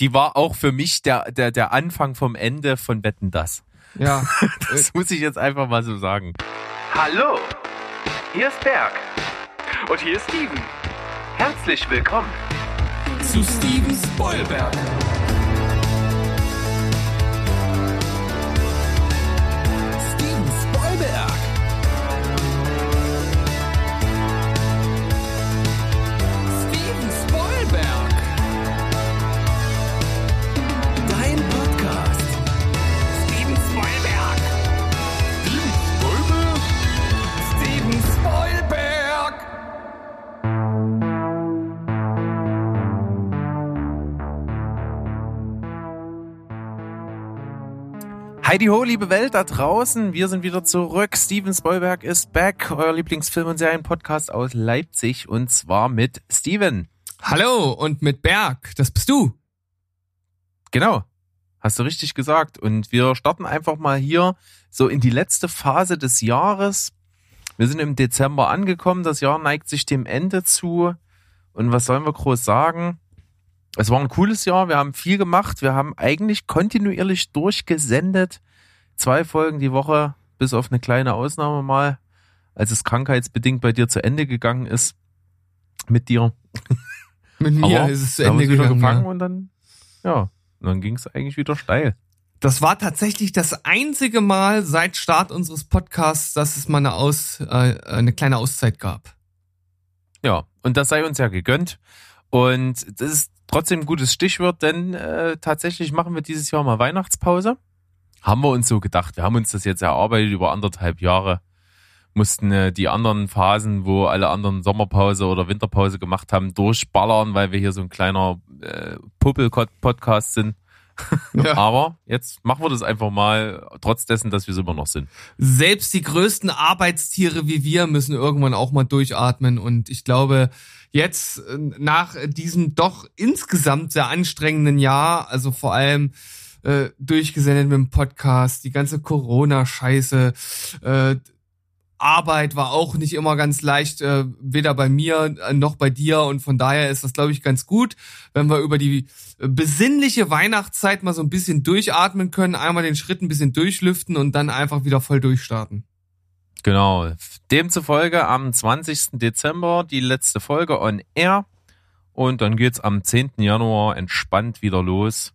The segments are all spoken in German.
die war auch für mich der, der, der Anfang vom Ende von Wetten das. Ja. Das muss ich jetzt einfach mal so sagen. Hallo, hier ist Berg. Und hier ist Steven. Herzlich willkommen zu Steven Spoilberg. Heidi ho, liebe Welt da draußen. Wir sind wieder zurück. Steven Spoilberg ist back. Euer Lieblingsfilm- und Serienpodcast aus Leipzig. Und zwar mit Steven. Hallo und mit Berg, das bist du. Genau. Hast du richtig gesagt. Und wir starten einfach mal hier so in die letzte Phase des Jahres. Wir sind im Dezember angekommen. Das Jahr neigt sich dem Ende zu. Und was sollen wir groß sagen? Es war ein cooles Jahr. Wir haben viel gemacht. Wir haben eigentlich kontinuierlich durchgesendet. Zwei Folgen die Woche, bis auf eine kleine Ausnahme mal, als es krankheitsbedingt bei dir zu Ende gegangen ist. Mit dir. Mit mir Aber ist es zu Ende gegangen. gefangen ja. und dann, ja, dann ging es eigentlich wieder steil. Das war tatsächlich das einzige Mal seit Start unseres Podcasts, dass es mal eine, Aus, äh, eine kleine Auszeit gab. Ja, und das sei uns ja gegönnt. Und das ist trotzdem gutes Stichwort, denn äh, tatsächlich machen wir dieses Jahr mal Weihnachtspause. Haben wir uns so gedacht. Wir haben uns das jetzt erarbeitet über anderthalb Jahre. Mussten äh, die anderen Phasen, wo alle anderen Sommerpause oder Winterpause gemacht haben, durchballern, weil wir hier so ein kleiner äh, Puppel-Podcast sind. Ja. Aber jetzt machen wir das einfach mal, trotz dessen, dass wir es immer noch sind. Selbst die größten Arbeitstiere wie wir müssen irgendwann auch mal durchatmen. Und ich glaube, jetzt äh, nach diesem doch insgesamt sehr anstrengenden Jahr, also vor allem äh, durchgesendet mit dem Podcast, die ganze Corona-Scheiße, äh, Arbeit war auch nicht immer ganz leicht, äh, weder bei mir äh, noch bei dir. Und von daher ist das, glaube ich, ganz gut, wenn wir über die äh, besinnliche Weihnachtszeit mal so ein bisschen durchatmen können, einmal den Schritt ein bisschen durchlüften und dann einfach wieder voll durchstarten. Genau. Demzufolge am 20. Dezember die letzte Folge on Air. Und dann geht's am 10. Januar entspannt wieder los.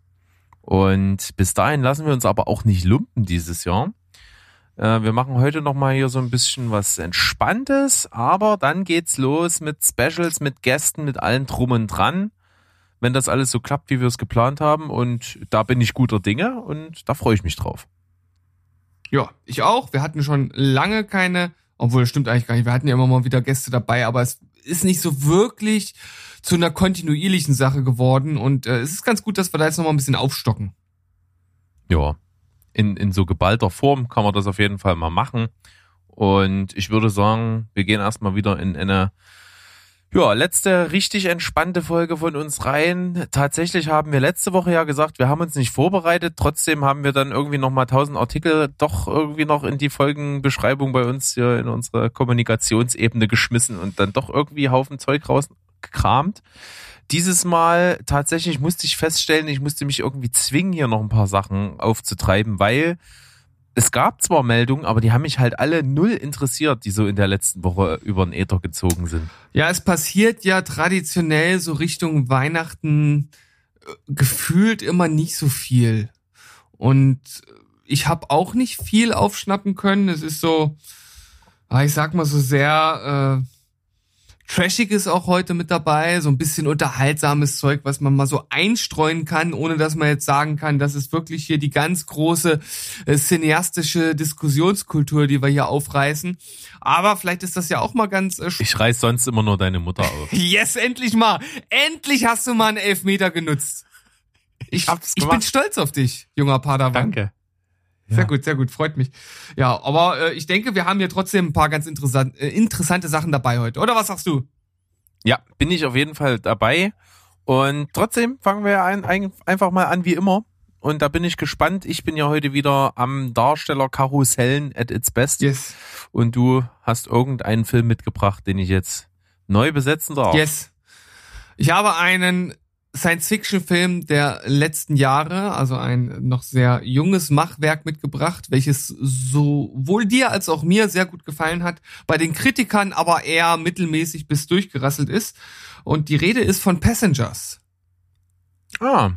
Und bis dahin lassen wir uns aber auch nicht lumpen dieses Jahr. Äh, Wir machen heute nochmal hier so ein bisschen was Entspanntes, aber dann geht's los mit Specials, mit Gästen, mit allem drum und dran. Wenn das alles so klappt, wie wir es geplant haben. Und da bin ich guter Dinge und da freue ich mich drauf. Ja, ich auch. Wir hatten schon lange keine, obwohl das stimmt eigentlich gar nicht. Wir hatten ja immer mal wieder Gäste dabei, aber es ist nicht so wirklich zu einer kontinuierlichen Sache geworden. Und äh, es ist ganz gut, dass wir da jetzt nochmal ein bisschen aufstocken. ja, in, in so geballter Form kann man das auf jeden Fall mal machen. Und ich würde sagen, wir gehen erstmal wieder in eine ja, letzte richtig entspannte Folge von uns rein. Tatsächlich haben wir letzte Woche ja gesagt, wir haben uns nicht vorbereitet. Trotzdem haben wir dann irgendwie noch mal tausend Artikel doch irgendwie noch in die Folgenbeschreibung bei uns hier in unsere Kommunikationsebene geschmissen und dann doch irgendwie Haufen Zeug rausgekramt. Dieses Mal tatsächlich musste ich feststellen, ich musste mich irgendwie zwingen, hier noch ein paar Sachen aufzutreiben, weil es gab zwar Meldungen, aber die haben mich halt alle null interessiert, die so in der letzten Woche über den Äther gezogen sind. Ja, es passiert ja traditionell so Richtung Weihnachten äh, gefühlt immer nicht so viel. Und ich habe auch nicht viel aufschnappen können. Es ist so, ich sag mal so sehr trashig ist auch heute mit dabei, so ein bisschen unterhaltsames Zeug, was man mal so einstreuen kann, ohne dass man jetzt sagen kann, das ist wirklich hier die ganz große äh, cineastische Diskussionskultur, die wir hier aufreißen. Aber vielleicht ist das ja auch mal ganz äh, Ich reiß sonst immer nur deine Mutter auf. Yes, endlich mal. Endlich hast du mal einen Elfmeter genutzt. Ich, hab's ich bin stolz auf dich, junger Padawan. Sehr Ja. gut, sehr gut, freut mich. Ja, aber äh, ich denke, wir haben hier trotzdem ein paar ganz interessant, äh, interessante Sachen dabei heute. Oder was sagst du? Ja, bin ich auf jeden Fall dabei. Und trotzdem fangen wir ein, ein, einfach mal an wie immer. Und da bin ich gespannt. Ich bin ja heute wieder am Darsteller Karussellen at its best. Yes. Und du hast irgendeinen Film mitgebracht, den ich jetzt neu besetzen darf. Yes. Ich habe einen Science-Fiction-Film der letzten Jahre, also ein noch sehr junges Machwerk mitgebracht, welches sowohl dir als auch mir sehr gut gefallen hat, bei den Kritikern aber eher mittelmäßig bis durchgerasselt ist. Und die Rede ist von Passengers. Ah,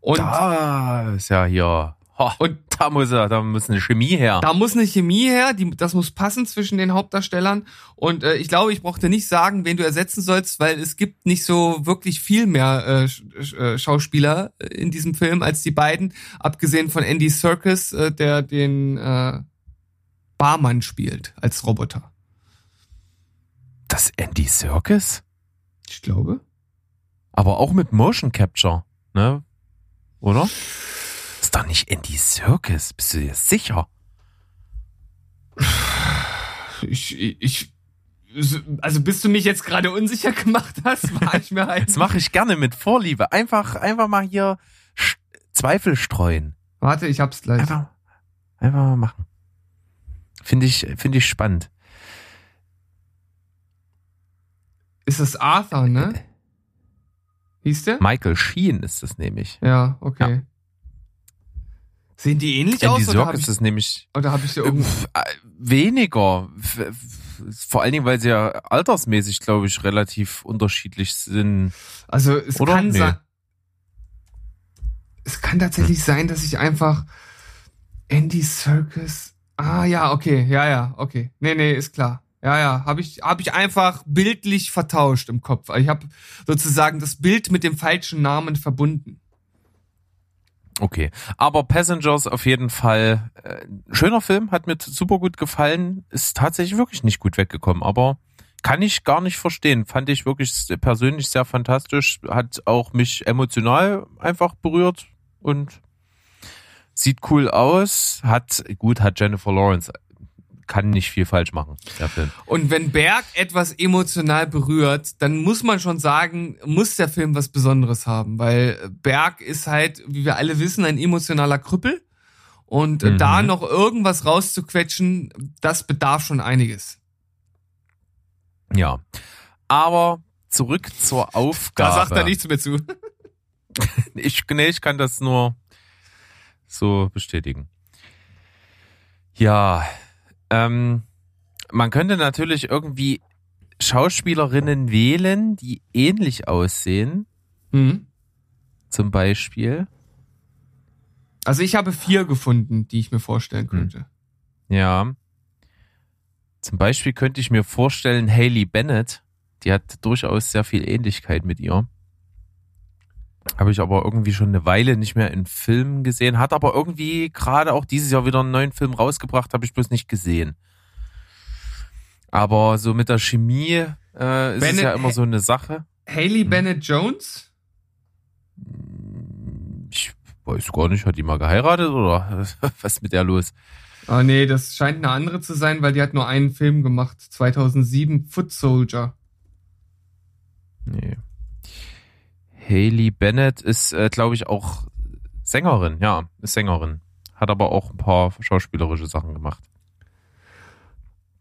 Und da ist ja hier. Ho, Und- da muss er, da muss eine Chemie her. Da muss eine Chemie her, die, das muss passen zwischen den Hauptdarstellern. Und äh, ich glaube, ich brauchte nicht sagen, wen du ersetzen sollst, weil es gibt nicht so wirklich viel mehr äh, äh, Schauspieler äh, in diesem Film als die beiden, abgesehen von Andy Serkis, äh, der den äh, Barmann spielt als Roboter. Das Andy Circus? Ich glaube. Aber auch mit Motion Capture, ne? Oder? Ist doch nicht Andy Circus, bist du dir sicher? Ich, ich, also bis du mich jetzt gerade unsicher gemacht hast, war ich mir halt. Das mache ich gerne mit Vorliebe. Einfach, einfach mal hier Sch- Zweifel streuen. Warte, ich hab's gleich. Einfach, einfach mal machen. Finde ich, finde ich spannend. Ist das Arthur, ne? Hieß der? Michael Sheen ist es nämlich. Ja, okay. Sehen die ähnlich Andy aus oder habe Serkis ich, ist nämlich oder hab ich irgendwo... Pf, äh, weniger. Vor allen Dingen, weil sie ja altersmäßig, glaube ich, relativ unterschiedlich sind. Also es Oder? kann Nee. sein... Es kann tatsächlich sein, dass ich einfach Andy Circus... Ah ja, okay, ja, ja, okay. Nee, nee, ist klar. Ja, ja, habe ich, hab ich einfach bildlich vertauscht im Kopf. Ich habe sozusagen das Bild mit dem falschen Namen verbunden. Okay. Aber Passengers auf jeden Fall. Äh, schöner Film, hat mir super gut gefallen. Ist tatsächlich wirklich nicht gut weggekommen, aber kann ich gar nicht verstehen. Fand ich wirklich persönlich sehr fantastisch. Hat auch mich emotional einfach berührt und sieht cool aus. Hat, gut, hat Jennifer Lawrence. Kann nicht viel falsch machen, der Film. Und wenn Berg etwas emotional berührt, dann muss man schon sagen, muss der Film was Besonderes haben, weil Berg ist halt, wie wir alle wissen, ein emotionaler Krüppel. Und Mhm. da noch irgendwas rauszuquetschen, das bedarf schon einiges. Ja. Aber zurück zur Aufgabe. Da sagt er nichts mehr zu. Ich, nee, ich kann das nur so bestätigen. Ja, ähm, man könnte natürlich irgendwie Schauspielerinnen wählen, die ähnlich aussehen, Mhm. zum Beispiel. Also ich habe vier gefunden, die ich mir Hm. vorstellen könnte. Ja. Zum Beispiel könnte ich mir vorstellen, Hailey Bennett, die hat durchaus sehr viel Ähnlichkeit mit ihr. Habe ich aber irgendwie schon eine Weile nicht mehr in Filmen gesehen, hat aber irgendwie gerade auch dieses Jahr wieder einen neuen Film rausgebracht, habe ich bloß nicht gesehen. Aber so mit der Chemie äh, ist es Bennett- ja immer so eine Sache. Haley Mhm. Bennett Jones? Ich weiß gar nicht, hat die mal geheiratet oder was ist mit der los? Ah nee, das scheint eine andere zu sein, weil die hat nur einen Film gemacht, 2007, Foot Soldier. Nee. Haley Bennett ist, äh, glaube ich, auch Sängerin. Ja, ist Sängerin. Hat aber auch ein paar schauspielerische Sachen gemacht.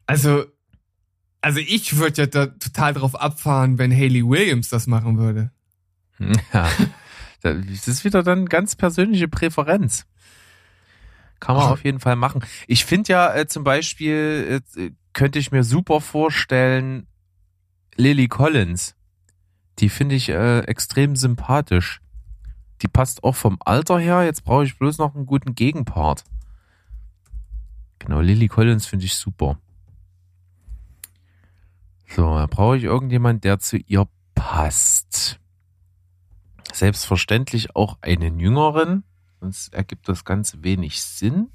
Also, also ich würde ja da total drauf abfahren, wenn Haley Williams das machen würde. Ja. Das ist wieder dann ganz persönliche Präferenz. Kann man Ach. auf jeden Fall machen. Ich finde ja äh, zum Beispiel, äh, könnte ich mir super vorstellen, Lily Collins. Die finde ich äh, extrem sympathisch. Die passt auch vom Alter her. Jetzt brauche ich bloß noch einen guten Gegenpart. Genau, Lily Collins finde ich super. So, da brauche ich irgendjemand, der zu ihr passt. Selbstverständlich auch einen jüngeren, sonst ergibt das Ganze wenig Sinn.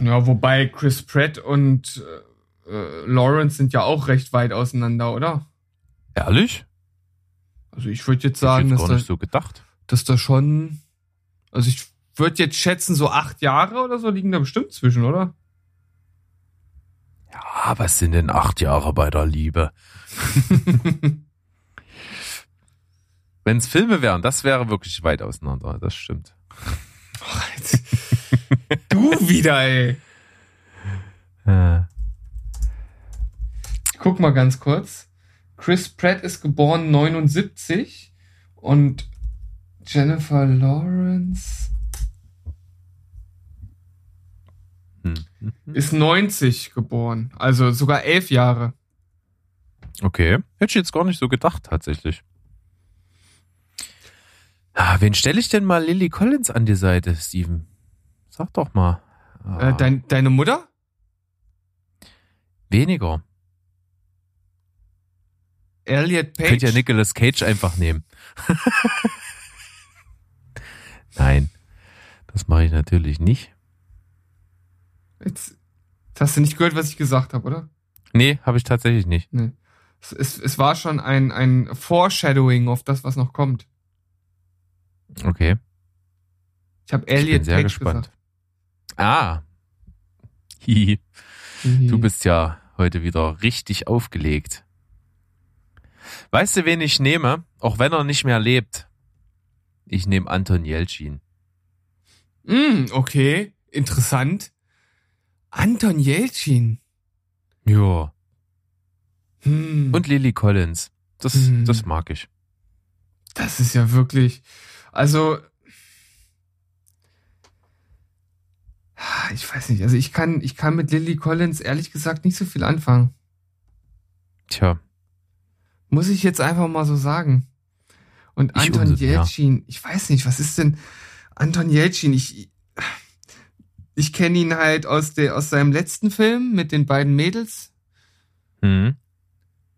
Ja, wobei Chris Pratt und äh, äh, Lawrence sind ja auch recht weit auseinander, oder? Ehrlich? Also ich würde jetzt sagen, ich dass jetzt gar da, so dass da schon, also ich würde jetzt schätzen, so acht Jahre oder so liegen da bestimmt zwischen, oder? Ja, was sind denn acht Jahre bei der Liebe? Wenn es Filme wären, das wäre wirklich weit auseinander. Das stimmt. du wieder, ey. Äh, Guck mal ganz kurz. Chris Pratt ist geboren 79 und Jennifer Lawrence Hm. ist 90 geboren, also sogar elf Jahre. Okay. Hätte ich jetzt gar nicht so gedacht, tatsächlich. Ah, wen stelle ich denn mal Lily Collins an die Seite, Steven? Sag doch mal. Ah, Äh, dein, deine Mutter? weniger. Elliot Page? Könnt ja Nicolas Cage einfach nehmen. Nein, das mache ich natürlich nicht. Jetzt, hast du nicht gehört, was ich gesagt habe, oder? Nee, habe ich tatsächlich nicht. Nee. Es, es, es war schon ein, ein Foreshadowing auf das, was noch kommt. Okay, Ich habe ich Elliot bin sehr Page gespannt. Ah, Hihi. gesagt. du bist ja heute wieder richtig aufgelegt. Weißt du, wen ich nehme, auch wenn er nicht mehr lebt? Ich nehme Anton Jelcin. Mm, okay, interessant. Anton Jelcin. Ja. Hm, Und Lily Collins. Das, Hm. das mag ich. das ist ja wirklich, also ich weiß nicht, also ich kann, ich kann mit Lily Collins ehrlich gesagt nicht so viel anfangen. Tja, Muss ich jetzt einfach mal so sagen. Und Ich Anton umso mehr. Jelcin, ich weiß nicht, was ist denn Anton Jelcin? Ich, ich kenne ihn halt aus, der, aus seinem letzten Film mit den beiden Mädels. hm.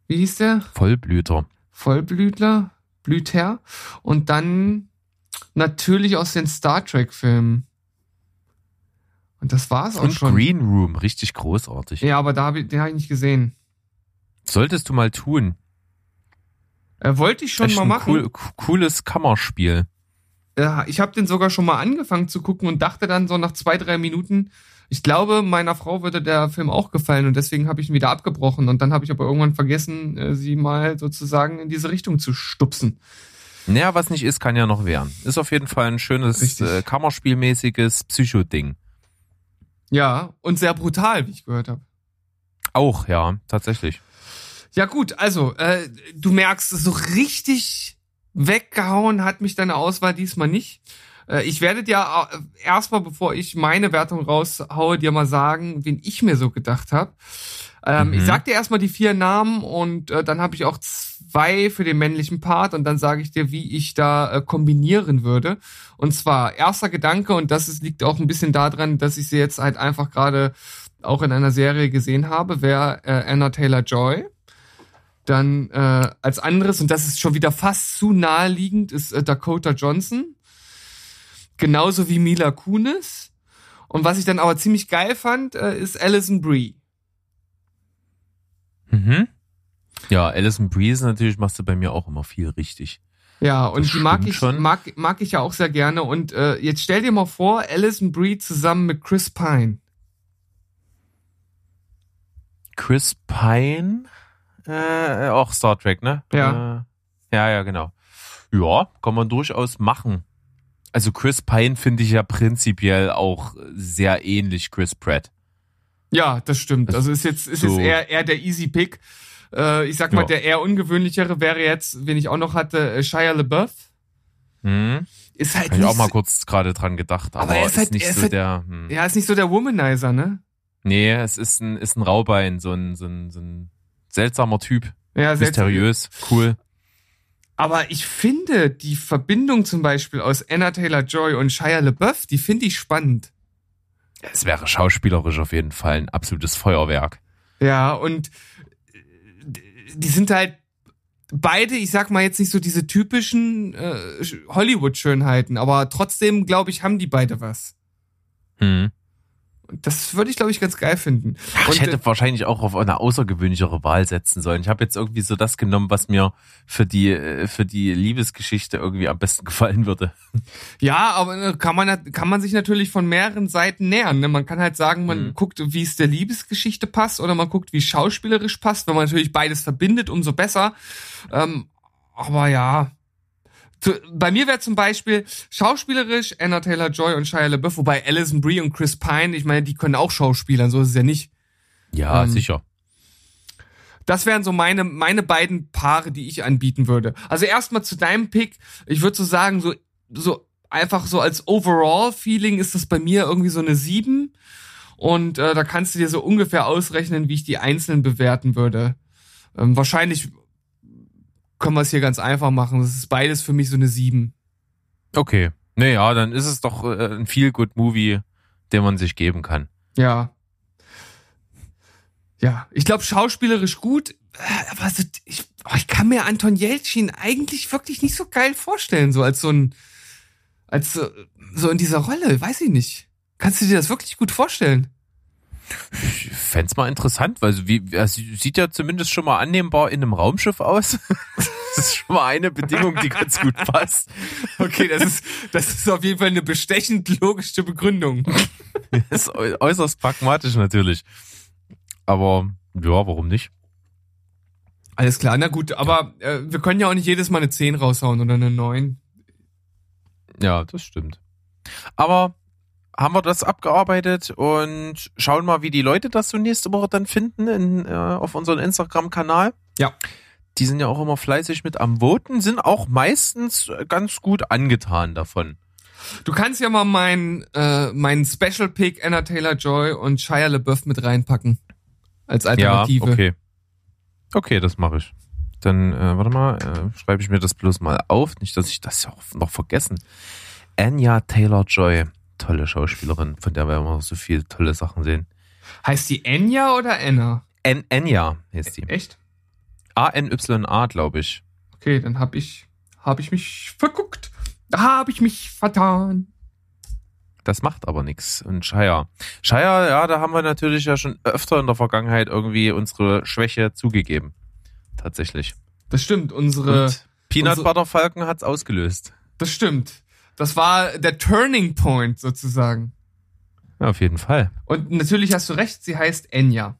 Wie hieß der? Vollblüter. Vollblütler, Blüter. Und dann natürlich aus den Star Trek-Filmen. Und das war's auch Und schon. Green Room, richtig großartig. Ja, aber da hab ich, den habe ich nicht gesehen. Solltest du mal tun. Äh, wollte ich schon Echt mal machen. Cool, cooles Kammerspiel. Ja, ich habe den sogar schon mal angefangen zu gucken und dachte dann so nach zwei, drei Minuten, ich glaube, meiner Frau würde der Film auch gefallen und deswegen habe ich ihn wieder abgebrochen. Und dann habe ich aber irgendwann vergessen, äh, sie mal sozusagen in diese Richtung zu stupsen. Naja, was nicht ist, kann ja noch werden. Ist auf jeden Fall ein schönes Richtig. äh, Kammerspielmäßiges Psycho-Ding. Ja, und sehr brutal, wie ich gehört habe. Auch, ja, tatsächlich. Ja gut, also äh, du merkst, so richtig weggehauen hat mich deine Auswahl diesmal nicht. Äh, ich werde dir äh, erstmal, bevor ich meine Wertung raushaue, dir mal sagen, wen ich mir so gedacht habe. Ähm, Mhm. Ich sag dir erstmal die vier Namen und äh, dann habe ich auch zwei für den männlichen Part und dann sage ich dir, wie ich da äh, kombinieren würde. Und zwar erster Gedanke und das ist, liegt auch ein bisschen daran, dass ich sie jetzt halt einfach gerade auch in einer Serie gesehen habe, wäre äh, Anna Taylor Joy. Dann äh, als anderes, und das ist schon wieder fast zu naheliegend, ist äh, Dakota Johnson. Genauso wie Mila Kunis. Und was ich dann aber ziemlich geil fand, äh, ist Alison Brie. Mhm. Ja, Alison Breeze natürlich machst du bei mir auch immer viel richtig. Ja, und Das die mag ich, schon. mag, mag ich ja auch sehr gerne. Und äh, jetzt stell dir mal vor, Alison Brie zusammen mit Chris Pine. Chris Pine, äh, auch Star Trek, ne? Ja. Äh, ja, ja, genau. Ja, kann man durchaus machen. Also Chris Pine finde ich ja prinzipiell auch sehr ähnlich Chris Pratt. Ja, das stimmt. Also ist jetzt, ist so- jetzt eher, eher der Easy Pick. Äh, ich sag mal, Ja. der eher ungewöhnlichere wäre jetzt, wen ich auch noch hatte, äh, Shia LaBeouf. Hm? Ist halt Habe ich auch mal kurz gerade dran gedacht, aber, Aber er ist ist, halt- nicht er ist so halt- der. Hm. Ja, ist nicht so der Womanizer, ne? Nee, es ist ein, ist ein Raubein, so ein, so ein, so ein seltsamer Typ. Ja. Mysteriös, cool. Aber ich finde die Verbindung zum Beispiel aus Anna Taylor Joy und Shia LaBeouf, die finde ich spannend. Es wäre schauspielerisch auf jeden Fall ein absolutes Feuerwerk. Ja, und äh, die sind halt beide, ich sag mal jetzt nicht so diese typischen äh, Hollywood-Schönheiten, aber trotzdem, glaube ich, haben die beide was. Hm. Das würde ich, glaube ich, ganz geil finden. Ach, ich hätte äh, wahrscheinlich auch auf eine außergewöhnlichere Wahl setzen sollen. Ich habe jetzt irgendwie so das genommen, was mir für die äh, für die Liebesgeschichte irgendwie am besten gefallen würde. Ja, aber äh, kann man, kann man sich natürlich von mehreren Seiten nähern. Ne? Man kann halt sagen, man Mhm. guckt, wie es der Liebesgeschichte passt oder man guckt, wie es schauspielerisch passt. Wenn man natürlich beides verbindet, umso besser. Ähm, aber ja. Zu, bei mir wäre zum Beispiel schauspielerisch Anna Taylor-Joy und Shia LaBeouf, wobei Alison Brie und Chris Pine, ich meine, die können auch Schauspielern, so ist es ja nicht. Ja, Ähm, sicher. Das wären so meine, meine beiden Paare, die ich anbieten würde. Also erstmal zu deinem Pick. Ich würde so sagen, so so einfach so als Overall-Feeling ist das bei mir irgendwie so eine 7. Und äh, da kannst du dir so ungefähr ausrechnen, wie ich die einzelnen bewerten würde. Ähm, wahrscheinlich können wir es hier ganz einfach machen. Das ist beides für mich so eine 7. Okay. Naja, dann ist es doch äh, ein Feel-Good-Movie, den man sich geben kann. Ja. Ja, ich glaube schauspielerisch gut, äh, aber so, ich, oh, ich kann mir Anton Jeltsin eigentlich wirklich nicht so geil vorstellen, so als so ein, als so, so in dieser Rolle, weiß ich nicht. Kannst du dir das wirklich gut vorstellen? Ich fänd's mal interessant, weil wie, er sieht ja zumindest schon mal annehmbar in einem Raumschiff aus. Das ist schon mal eine Bedingung, die ganz gut passt. Okay, das ist, das ist auf jeden Fall eine bestechend logische Begründung. Das ist äu- äußerst pragmatisch natürlich. Aber ja, warum nicht? Alles klar, na gut, aber äh, wir können ja auch nicht jedes Mal eine 10 raushauen oder eine 9. Ja, das stimmt. Aber haben wir das abgearbeitet und schauen mal, wie die Leute das so nächste Woche dann finden in, äh, auf unserem Instagram-Kanal. Ja. Die sind ja auch immer fleißig mit am Voten, sind auch meistens ganz gut angetan davon. Du kannst ja mal meinen äh, meinen Special Pick Anna Taylor Joy und Shia LaBeouf mit reinpacken als Alternative. Ja, okay. Okay, das mache ich. Dann, äh, warte mal, äh, schreibe ich mir das bloß mal auf. Nicht, dass ich das ja auch noch vergessen. Anya Taylor-Joy. Tolle Schauspielerin, von der wir immer so viele tolle Sachen sehen. Heißt die Enya oder Anna? An Anya heißt die. Echt? A-N-Y-A, glaube ich. Okay, dann hab ich hab ich mich verguckt. Da hab ich mich vertan. Das macht aber nichts. Und Shire. Shire, ja, da haben wir natürlich ja schon öfter in der Vergangenheit irgendwie unsere Schwäche zugegeben. Tatsächlich. Das stimmt, unsere Und Peanut unsere- Butter Falcon hat's ausgelöst. das stimmt. Das war der Turning Point sozusagen. Ja, auf jeden Fall. Und natürlich hast du recht, sie heißt Enya.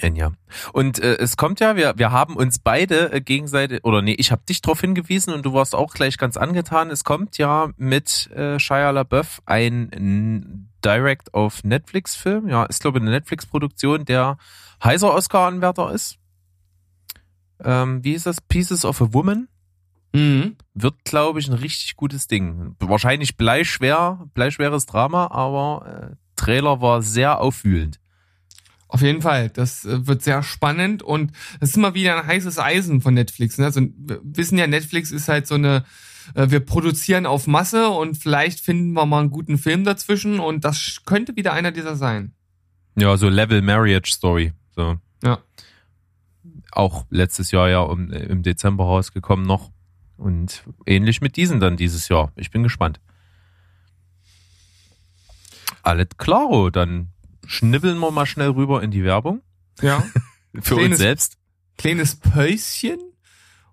Enya. Und äh, es kommt ja, wir, wir haben uns beide äh, gegenseitig, oder nee, ich habe dich darauf hingewiesen und du warst auch gleich ganz angetan. Es kommt ja mit äh, Shia LaBeouf ein Direct auf Netflix Film. Ja, ist glaube ich eine Netflix Produktion, der heißer Oscar Anwärter ist. Ähm, wie ist das? Pieces of a Woman Mhm. wird glaube ich ein richtig gutes Ding. Wahrscheinlich bleischwer, bleischweres Drama, aber äh, Trailer war sehr aufwühlend. Auf jeden Fall, das äh, wird sehr spannend und das ist immer wieder ein heißes Eisen von Netflix. Ne? Also wir wissen ja, Netflix ist halt so eine, äh, wir produzieren auf Masse und vielleicht finden wir mal einen guten Film dazwischen und das könnte wieder einer dieser sein. Ja, so Level Marriage Story. So. Ja. Auch letztes Jahr ja um, im Dezember rausgekommen noch. Und ähnlich mit diesen dann dieses Jahr. Ich bin gespannt. Alles klaro, dann schnibbeln wir mal schnell rüber in die Werbung. Ja. Für Kleines- uns selbst. Kleines Päuschen,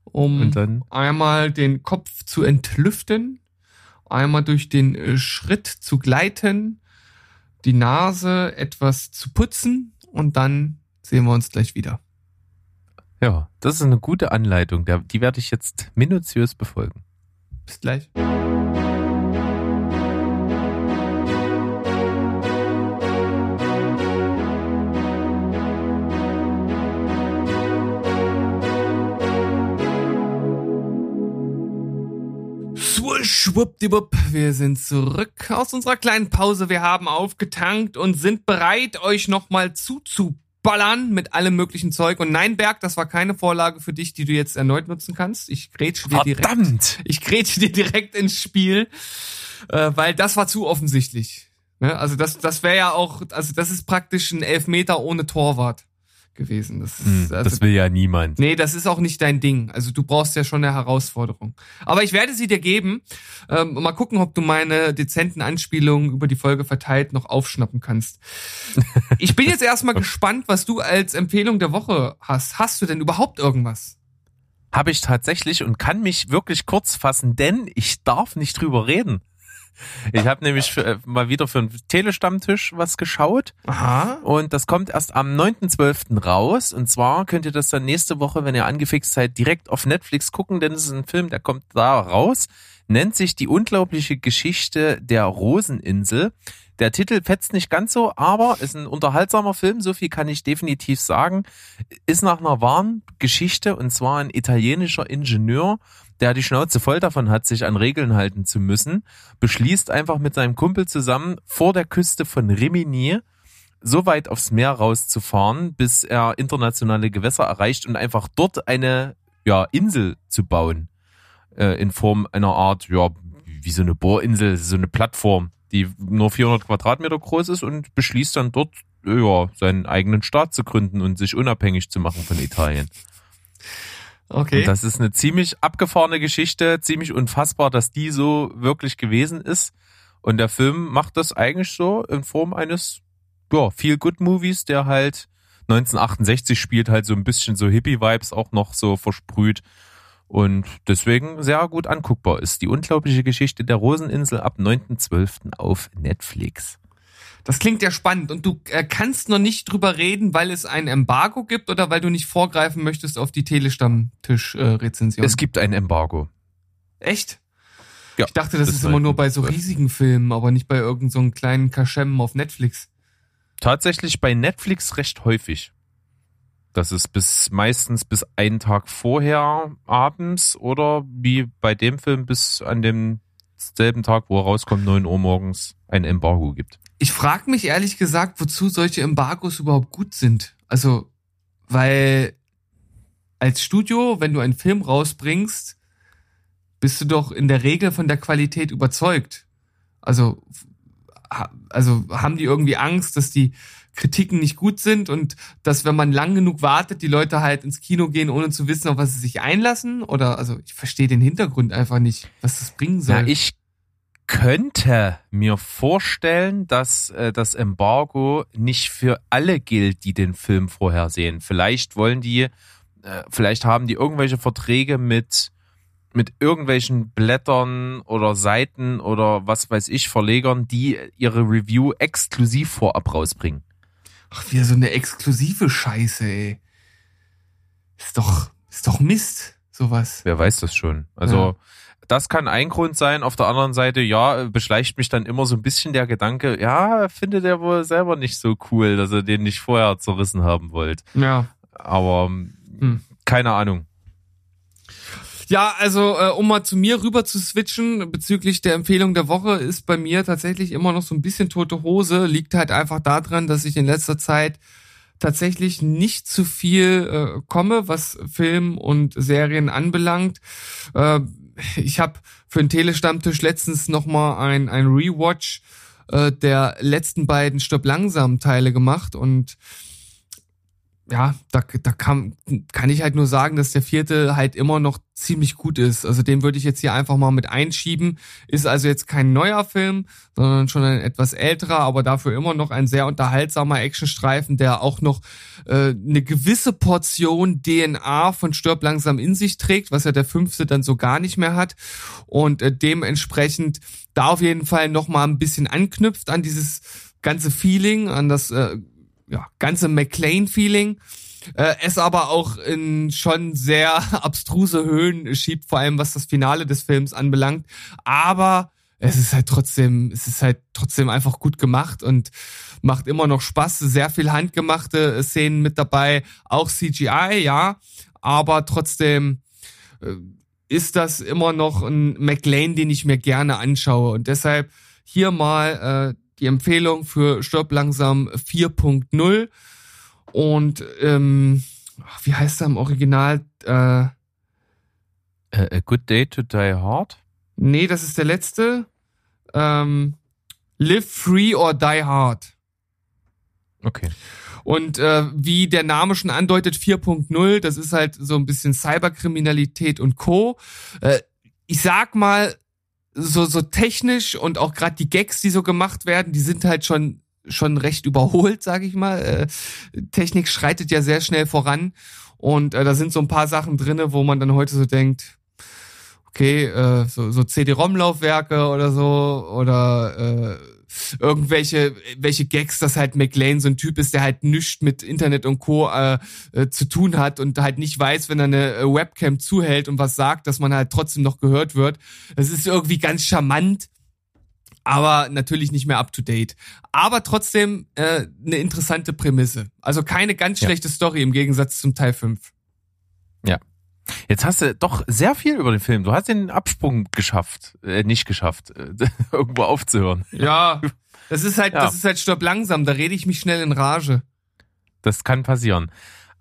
um einmal den Kopf zu entlüften, einmal durch den äh, Schritt zu gleiten, die Nase etwas zu putzen und dann sehen wir uns gleich wieder. Ja, das ist eine gute Anleitung. Die werde ich jetzt minutiös befolgen. Bis gleich. Schwuppdiwupp, wir sind zurück aus unserer kleinen Pause. Wir haben aufgetankt und sind bereit, euch nochmal zuzuballern mit allem möglichen Zeug. Und nein, Berg, das war keine Vorlage für dich, die du jetzt erneut nutzen kannst. Ich grätsche dir direkt. Verdammt! Ich grätsche dir direkt ins Spiel, äh, weil das war zu offensichtlich. Ne? Also das, das wäre ja auch, also das ist praktisch ein Elfmeter ohne Torwart gewesen. Das ist, Hm, also, das will ja niemand. nee, das ist auch nicht dein Ding. Also du brauchst ja schon eine Herausforderung. Aber ich werde sie dir geben. Ähm, mal gucken, ob du meine dezenten Anspielungen über die Folge verteilt noch aufschnappen kannst. Ich bin jetzt erstmal gespannt, was du als Empfehlung der Woche hast. Hast du denn überhaupt irgendwas? Habe ich tatsächlich und kann mich wirklich kurz fassen, denn ich darf nicht drüber reden. Ich habe nämlich für, äh, mal wieder für einen Telestammtisch was geschaut Aha. und das kommt erst am 9.12. raus und zwar könnt ihr das dann nächste Woche, wenn ihr angefixt seid, direkt auf Netflix gucken, denn es ist ein Film, der kommt da raus, nennt sich Die unglaubliche Geschichte der Roseninsel. Der Titel fetzt nicht ganz so, aber ist ein unterhaltsamer Film, so viel kann ich definitiv sagen. Ist nach einer wahren Geschichte und zwar ein italienischer Ingenieur, der die Schnauze voll davon hat, sich an Regeln halten zu müssen, beschließt einfach mit seinem Kumpel zusammen vor der Küste von Rimini so weit aufs Meer rauszufahren, bis er internationale Gewässer erreicht und einfach dort eine ja, Insel zu bauen. Äh, in Form einer Art, ja, wie so eine Bohrinsel, so eine Plattform, die nur 400 Quadratmeter groß ist und beschließt dann dort ja, seinen eigenen Staat zu gründen und sich unabhängig zu machen von Italien. Okay. Und das ist eine ziemlich abgefahrene Geschichte, ziemlich unfassbar, dass die so wirklich gewesen ist. Und der Film macht das eigentlich so in Form eines ja, Feel Good Movies, der halt 1968 spielt, halt so ein bisschen so Hippie-Vibes auch noch so versprüht. Und deswegen sehr gut anguckbar ist die unglaubliche Geschichte der Roseninsel ab 9.12. auf Netflix. Das klingt ja spannend. Und du äh, kannst noch nicht drüber reden, weil es ein Embargo gibt oder weil du nicht vorgreifen möchtest auf die Telestammtisch-Rezension? Es gibt ein Embargo. Echt? Ja, ich dachte, das bis ist immer nur bei so 19.12.. riesigen Filmen, aber nicht bei irgendeinem so einem kleinen Kaschem auf Netflix. Tatsächlich bei Netflix recht häufig. Das ist bis meistens bis einen Tag vorher abends oder wie bei dem Film bis an dem selben Tag, wo er rauskommt, 9 Uhr morgens ein Embargo gibt. Ich frage mich ehrlich gesagt, wozu solche Embargos überhaupt gut sind. Also, weil als Studio, wenn du einen Film rausbringst, bist du doch in der Regel von der Qualität überzeugt. Also, also haben die irgendwie Angst, dass die Kritiken nicht gut sind und dass, wenn man lang genug wartet, die Leute halt ins Kino gehen, ohne zu wissen, auf was sie sich einlassen? Oder, also, ich verstehe den Hintergrund einfach nicht, was das bringen soll. Na, ich könnte mir vorstellen, dass äh, das Embargo nicht für alle gilt, die den Film vorher sehen. Vielleicht wollen die, äh, vielleicht haben die irgendwelche Verträge mit mit irgendwelchen Blättern oder Seiten oder was weiß ich Verlegern, die ihre Review exklusiv vorab rausbringen. Ach, wieder so eine exklusive Scheiße, ey. Ist doch, ist doch Mist, sowas. Wer weiß das schon? Also Ja. das kann ein Grund sein. Auf der anderen Seite, ja, beschleicht mich dann immer so ein bisschen der Gedanke, ja, findet er wohl selber nicht so cool, dass er den nicht vorher zerrissen haben wollt. Ja. Aber Hm. keine Ahnung. Ja, also äh, um mal zu mir rüber zu switchen bezüglich der Empfehlung der Woche ist bei mir tatsächlich immer noch so ein bisschen tote Hose. Liegt halt einfach daran, dass ich in letzter Zeit tatsächlich nicht zu viel äh, komme, was Film und Serien anbelangt. Äh, ich habe für den Telestammtisch letztens noch mal ein ein Rewatch äh, der letzten beiden Stopp langsam Teile gemacht und ja, da, da kann, kann ich halt nur sagen, dass der vierte halt immer noch ziemlich gut ist. Also den würde ich jetzt hier einfach mal mit einschieben. Ist also jetzt kein neuer Film, sondern schon ein etwas älterer, aber dafür immer noch ein sehr unterhaltsamer Actionstreifen, der auch noch äh, eine gewisse Portion DNA von Stirb langsam in sich trägt, was ja der fünfte dann so gar nicht mehr hat. Und äh, dementsprechend da auf jeden Fall noch mal ein bisschen anknüpft an dieses ganze Feeling, an das äh, ja, ganze McLean-Feeling. Äh, es aber auch in schon sehr abstruse Höhen schiebt, vor allem was das Finale des Films anbelangt. Aber es ist halt trotzdem, es ist halt trotzdem einfach gut gemacht und macht immer noch Spaß. Sehr viel handgemachte Szenen mit dabei, auch CGI, ja, aber trotzdem äh, ist das immer noch ein McLean, den ich mir gerne anschaue und deshalb hier mal äh, die Empfehlung für Stirb langsam 4.0 und ähm, wie heißt er im Original? Äh, A Good Day to Die Hard? nee, das ist der letzte. Ähm, Live Free or Die Hard. Okay. Und äh, wie der Name schon andeutet, 4.0, das ist halt so ein bisschen Cyberkriminalität und Co. Äh, ich sag mal, so, so technisch und auch gerade die Gags, die so gemacht werden, die sind halt schon schon recht überholt, sag ich mal. Äh, Technik schreitet ja sehr schnell voran und äh, da sind so ein paar Sachen drinne, wo man dann heute so denkt, okay, äh, so, so CD-ROM-Laufwerke oder so oder äh, irgendwelche welche Gags, dass halt McLean so ein Typ ist, der halt nichts mit Internet und Co. Äh, äh, zu tun hat und halt nicht weiß, wenn er eine äh, Webcam zuhält und was sagt, dass man halt trotzdem noch gehört wird. Es ist irgendwie ganz charmant, aber natürlich nicht mehr up to date. Aber trotzdem äh, eine interessante Prämisse. Also keine ganz Ja. schlechte Story im Gegensatz zum Teil 5. Jetzt hast du doch sehr viel über den Film. Du hast den Absprung geschafft, äh, nicht geschafft, äh, irgendwo aufzuhören. Ja, das ist halt, Ja. das ist halt stopp langsam, da rede ich mich schnell in Rage. Das kann passieren.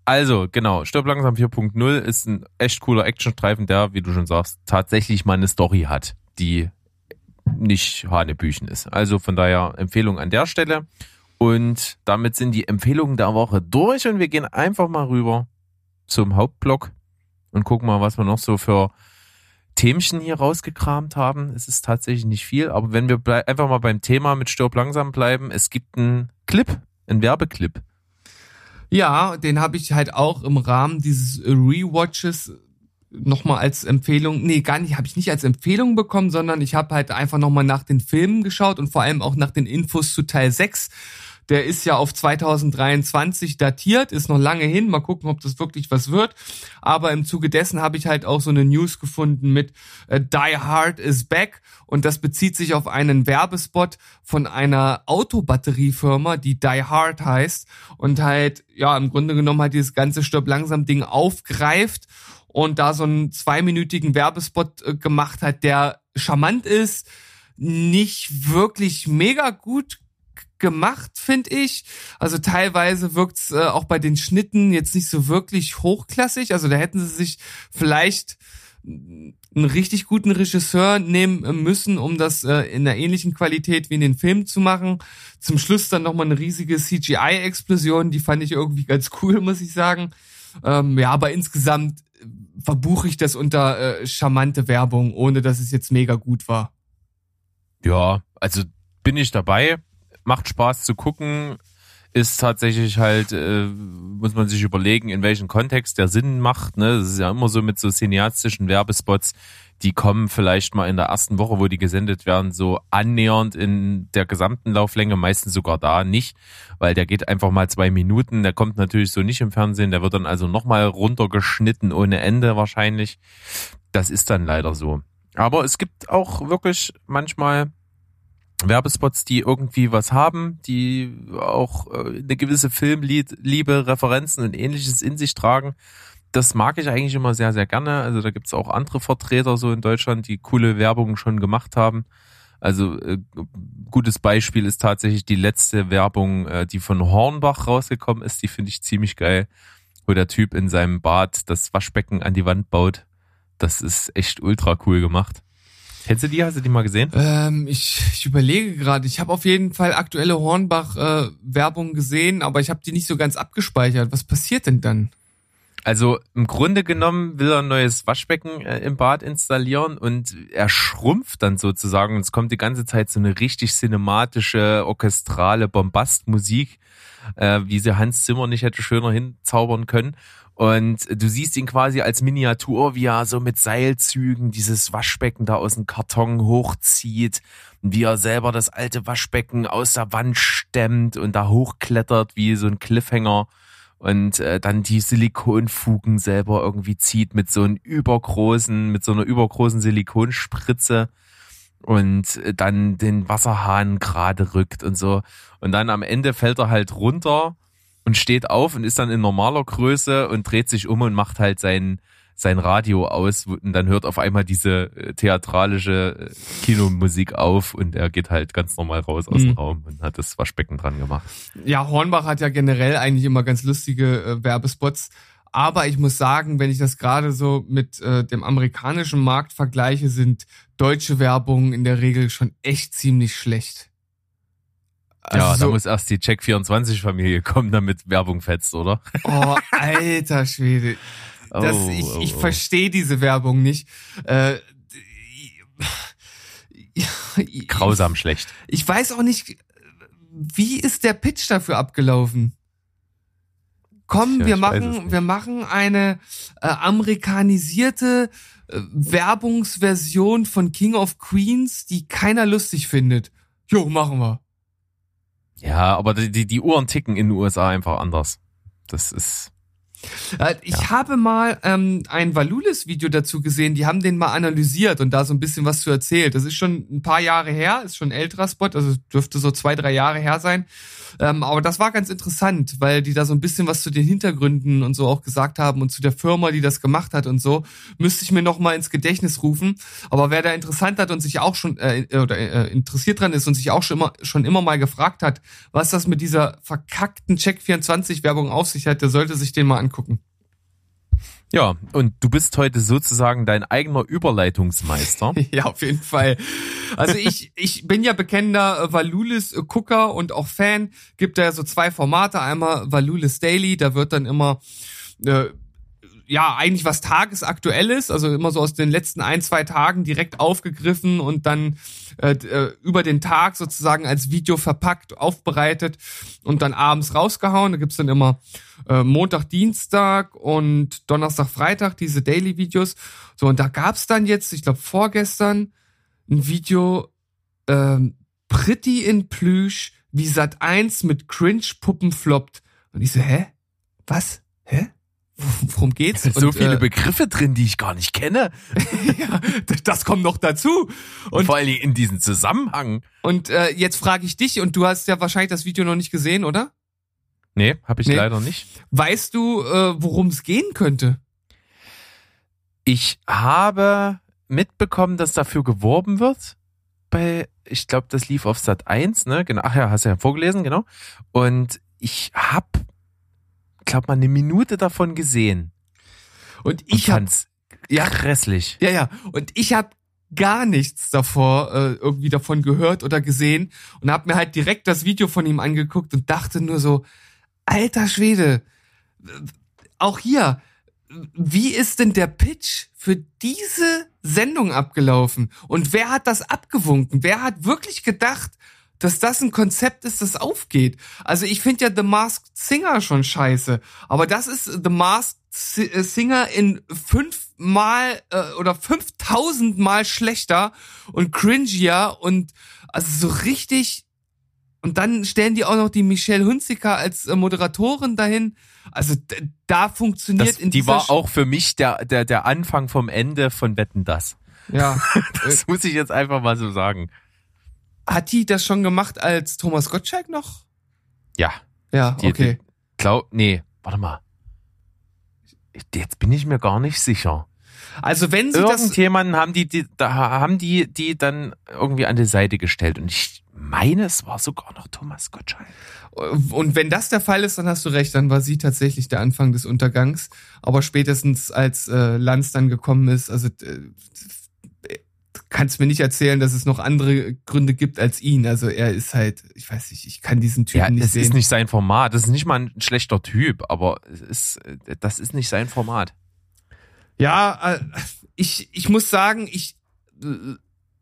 Also, genau, Stirb langsam 4.0 ist ein echt cooler Actionstreifen, der, wie du schon sagst, tatsächlich mal eine Story hat, die nicht Hanebüchen ist. Also von daher Empfehlung an der Stelle. Und damit sind die Empfehlungen der Woche durch und wir gehen einfach mal rüber zum Hauptblock und gucken mal, was wir noch so für Themchen hier rausgekramt haben. Es ist tatsächlich nicht viel, aber wenn wir einfach mal beim Thema mit Stirb langsam bleiben, es gibt einen Clip, einen Werbeclip. Ja, den habe ich halt auch im Rahmen dieses Rewatches nochmal als Empfehlung, nee, gar nicht, habe ich nicht als Empfehlung bekommen, sondern ich habe halt einfach nochmal nach den Filmen geschaut und vor allem auch nach den Infos zu Teil 6. Der ist ja auf 2023 datiert, ist noch lange hin. Mal gucken, ob das wirklich was wird. Aber im Zuge dessen habe ich halt auch so eine News gefunden mit äh, Die Hard is back. Und das bezieht sich auf einen Werbespot von einer Autobatteriefirma, die Die Hard heißt. Und halt, ja, im Grunde genommen halt dieses ganze Stirb langsam Ding aufgreift und da so einen zweiminütigen Werbespot äh, gemacht hat, der charmant ist, nicht wirklich mega gut gemacht, finde ich. Also teilweise wirkt's äh, auch bei den Schnitten jetzt nicht so wirklich hochklassig. Also da hätten sie sich vielleicht einen richtig guten Regisseur nehmen müssen, um das äh, in einer ähnlichen Qualität wie in den Filmen zu machen. Zum Schluss dann nochmal eine riesige CGI-Explosion, die fand ich irgendwie ganz cool, muss ich sagen. Ähm, ja, aber insgesamt äh, verbuche ich das unter äh, charmante Werbung, ohne dass es jetzt mega gut war. Ja, also bin ich dabei. Macht Spaß zu gucken. Ist tatsächlich halt, äh, muss man sich überlegen, in welchem Kontext der Sinn macht. Ne? Das ist ja immer so mit so cineastischen Werbespots, die kommen vielleicht mal in der ersten Woche, wo die gesendet werden, so annähernd in der gesamten Lauflänge, meistens sogar da nicht, weil der geht einfach mal zwei Minuten, der kommt natürlich so nicht im Fernsehen, der wird dann also nochmal runtergeschnitten ohne Ende wahrscheinlich. Das ist dann leider so. Aber es gibt auch wirklich manchmal Werbespots, die irgendwie was haben, die auch äh, eine gewisse Filmliebe, Referenzen und ähnliches in sich tragen. Das mag ich eigentlich immer sehr, sehr gerne. Also da gibt's auch andere Vertreter so in Deutschland, die coole Werbungen schon gemacht haben. Also äh, gutes Beispiel ist tatsächlich die letzte Werbung, äh, die von Hornbach rausgekommen ist. Die finde ich ziemlich geil, wo der Typ in seinem Bad das Waschbecken an die Wand baut. Das ist echt ultra cool gemacht. Kennst du die? Hast du die mal gesehen? Ähm, ich, ich überlege gerade, ich habe auf jeden Fall aktuelle Hornbach-Werbung gesehen, aber ich habe die nicht so ganz abgespeichert. Was passiert denn dann? Also im Grunde genommen will er ein neues Waschbecken äh, im Bad installieren und er schrumpft dann sozusagen. Und es kommt die ganze Zeit so eine richtig cinematische, orchestrale Bombastmusik, äh, wie sie Hans Zimmer nicht hätte schöner hinzaubern können. Und du siehst ihn quasi als Miniatur, wie er so mit Seilzügen dieses Waschbecken da aus dem Karton hochzieht, wie er selber das alte Waschbecken aus der Wand stemmt und da hochklettert wie so ein Cliffhanger und äh, dann die Silikonfugen selber irgendwie zieht mit so einem übergroßen, mit so einer übergroßen Silikonspritze und äh, dann den Wasserhahn gerade rückt und so. Und dann am Ende fällt er halt runter und steht auf und ist dann in normaler Größe und dreht sich um und macht halt sein sein Radio aus und dann hört auf einmal diese äh, theatralische äh, Kinomusik auf und er geht halt ganz normal raus aus dem Mhm. Raum und hat das Waschbecken dran gemacht. Ja, Hornbach hat ja generell eigentlich immer ganz lustige äh, Werbespots. Aber ich muss sagen, wenn ich das gerade so mit äh, dem amerikanischen Markt vergleiche, sind deutsche Werbungen in der Regel schon echt ziemlich schlecht. Ja, Also da so, muss erst die Check24-Familie kommen, damit Werbung fetzt, oder? oh, alter Schwede. Das, Oh, ich oh, ich oh. verstehe diese Werbung nicht. Äh, Grausam schlecht. Ich weiß auch nicht, wie ist der Pitch dafür abgelaufen? Komm, Tja, wir machen, wir machen eine äh, amerikanisierte äh, Werbungsversion von King of Queens, die keiner lustig findet. Jo, machen wir. Ja, aber die, die, die Uhren ticken in den USA einfach anders. Das ist, Äh, Ich habe mal ähm, ein Valulis-Video dazu gesehen, die haben den mal analysiert und da so ein bisschen was zu erzählt. Das ist schon ein paar Jahre her, ist schon ein älterer Spot, also dürfte so zwei, drei Jahre her sein. Ähm, aber das war ganz interessant, weil die da so ein bisschen was zu den Hintergründen und so auch gesagt haben und zu der Firma, die das gemacht hat und so. Müsste ich mir noch mal ins Gedächtnis rufen. Aber wer da interessant hat und sich auch schon äh, oder äh, interessiert dran ist und sich auch schon immer schon immer mal gefragt hat, was das mit dieser verkackten Check24-Werbung auf sich hat, der sollte sich den mal angucken. Ja, und du bist heute sozusagen dein eigener Überleitungsmeister. Ja, auf jeden Fall. Also ich, ich bin ja bekennender äh, Valulis-Gucker und auch Fan. Gibt da ja so zwei Formate. Einmal Valulis Daily, da wird dann immer äh, ja, eigentlich was tagesaktuelles, also immer so aus den letzten ein, zwei Tagen direkt aufgegriffen und dann äh, äh, über den Tag sozusagen als Video verpackt, aufbereitet und dann abends rausgehauen. Da gibt's dann immer äh, Montag, Dienstag und Donnerstag, Freitag diese Daily-Videos. So, und da gab's dann jetzt, ich glaube vorgestern, ein Video ähm, Pretty in Plüsch, wie Sat 1 mit Cringe-Puppen floppt. Und ich so, hä? Was? Hä? Worum geht's? so Und, viele äh, Begriffe drin, die ich gar nicht kenne. ja, das kommt noch dazu. Und Und, vor allem in diesem Zusammenhang. und äh, jetzt frage ich dich, und du hast ja wahrscheinlich das Video noch nicht gesehen, oder? Nee, habe ich Nee. leider nicht. Weißt du, äh, worum es gehen könnte? Ich habe mitbekommen, dass dafür geworben wird. Bei, ich glaube, das lief auf Sat 1, ne? Genau. Ach ja, hast du ja vorgelesen, genau. Und ich habe, glaube mal, eine Minute davon gesehen. Und Ich habe fand's ja, grässlich. ja, ja, und ich habe gar nichts davor äh, irgendwie davon gehört oder gesehen und habe mir halt direkt das Video von ihm angeguckt und dachte nur so, alter Schwede, auch hier, wie ist denn der Pitch für diese Sendung abgelaufen? Und wer hat das abgewunken? Wer hat wirklich gedacht, dass das ein Konzept ist, das aufgeht? Also ich finde ja The Masked Singer schon scheiße, aber das ist The Masked äh, Singer in fünfmal äh, oder 5000 Mal schlechter und cringier und also so richtig und dann stellen die auch noch die Michelle Hunziker als äh, Moderatorin dahin. Also da funktioniert Das, in die war auch für mich der, der, der Anfang vom Ende von Wetten das. ja. Das muss ich jetzt einfach mal so sagen. Hat die das schon gemacht als Thomas Gottschalk noch? Ja. Ja, Die, okay. Die, glaub, nee, warte mal. Jetzt bin ich mir gar nicht sicher. Also wenn sie das Irgendjemanden haben die, die, da haben die, die dann irgendwie an die Seite gestellt. Und ich meine, es war sogar noch Thomas Gottschalk. und wenn das der Fall ist, dann hast du recht, dann war sie tatsächlich der Anfang des Untergangs. Aber spätestens als äh, Lanz dann gekommen ist, also äh, kannst mir nicht erzählen, dass es noch andere Gründe gibt als ihn. Also er ist halt, ich weiß nicht, ich kann diesen Typen Ja, nicht das sehen. ist nicht sein Format. Das ist nicht mal ein schlechter Typ, aber es ist, das ist nicht sein Format. Ja, äh, ich, ich muss sagen, ich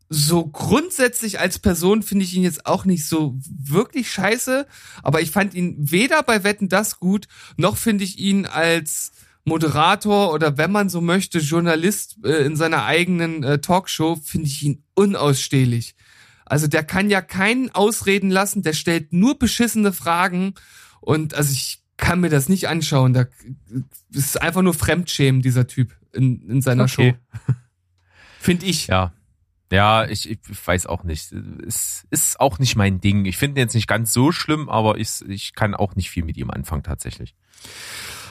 so grundsätzlich als Person finde ich ihn jetzt auch nicht so wirklich scheiße, aber ich fand ihn weder bei Wetten das gut, noch finde ich ihn als Moderator oder wenn man so möchte, Journalist äh, in seiner eigenen äh, Talkshow, finde ich ihn unausstehlich. Also der kann ja keinen ausreden lassen, der stellt nur beschissene Fragen und also ich kann mir das nicht anschauen. Da ist einfach nur Fremdschämen, dieser Typ in, in seiner Okay. Show. Finde ich. Ja. Ja, ich, ich weiß auch nicht. Es ist auch nicht mein Ding. Ich finde ihn jetzt nicht ganz so schlimm, aber ich, ich kann auch nicht viel mit ihm anfangen tatsächlich.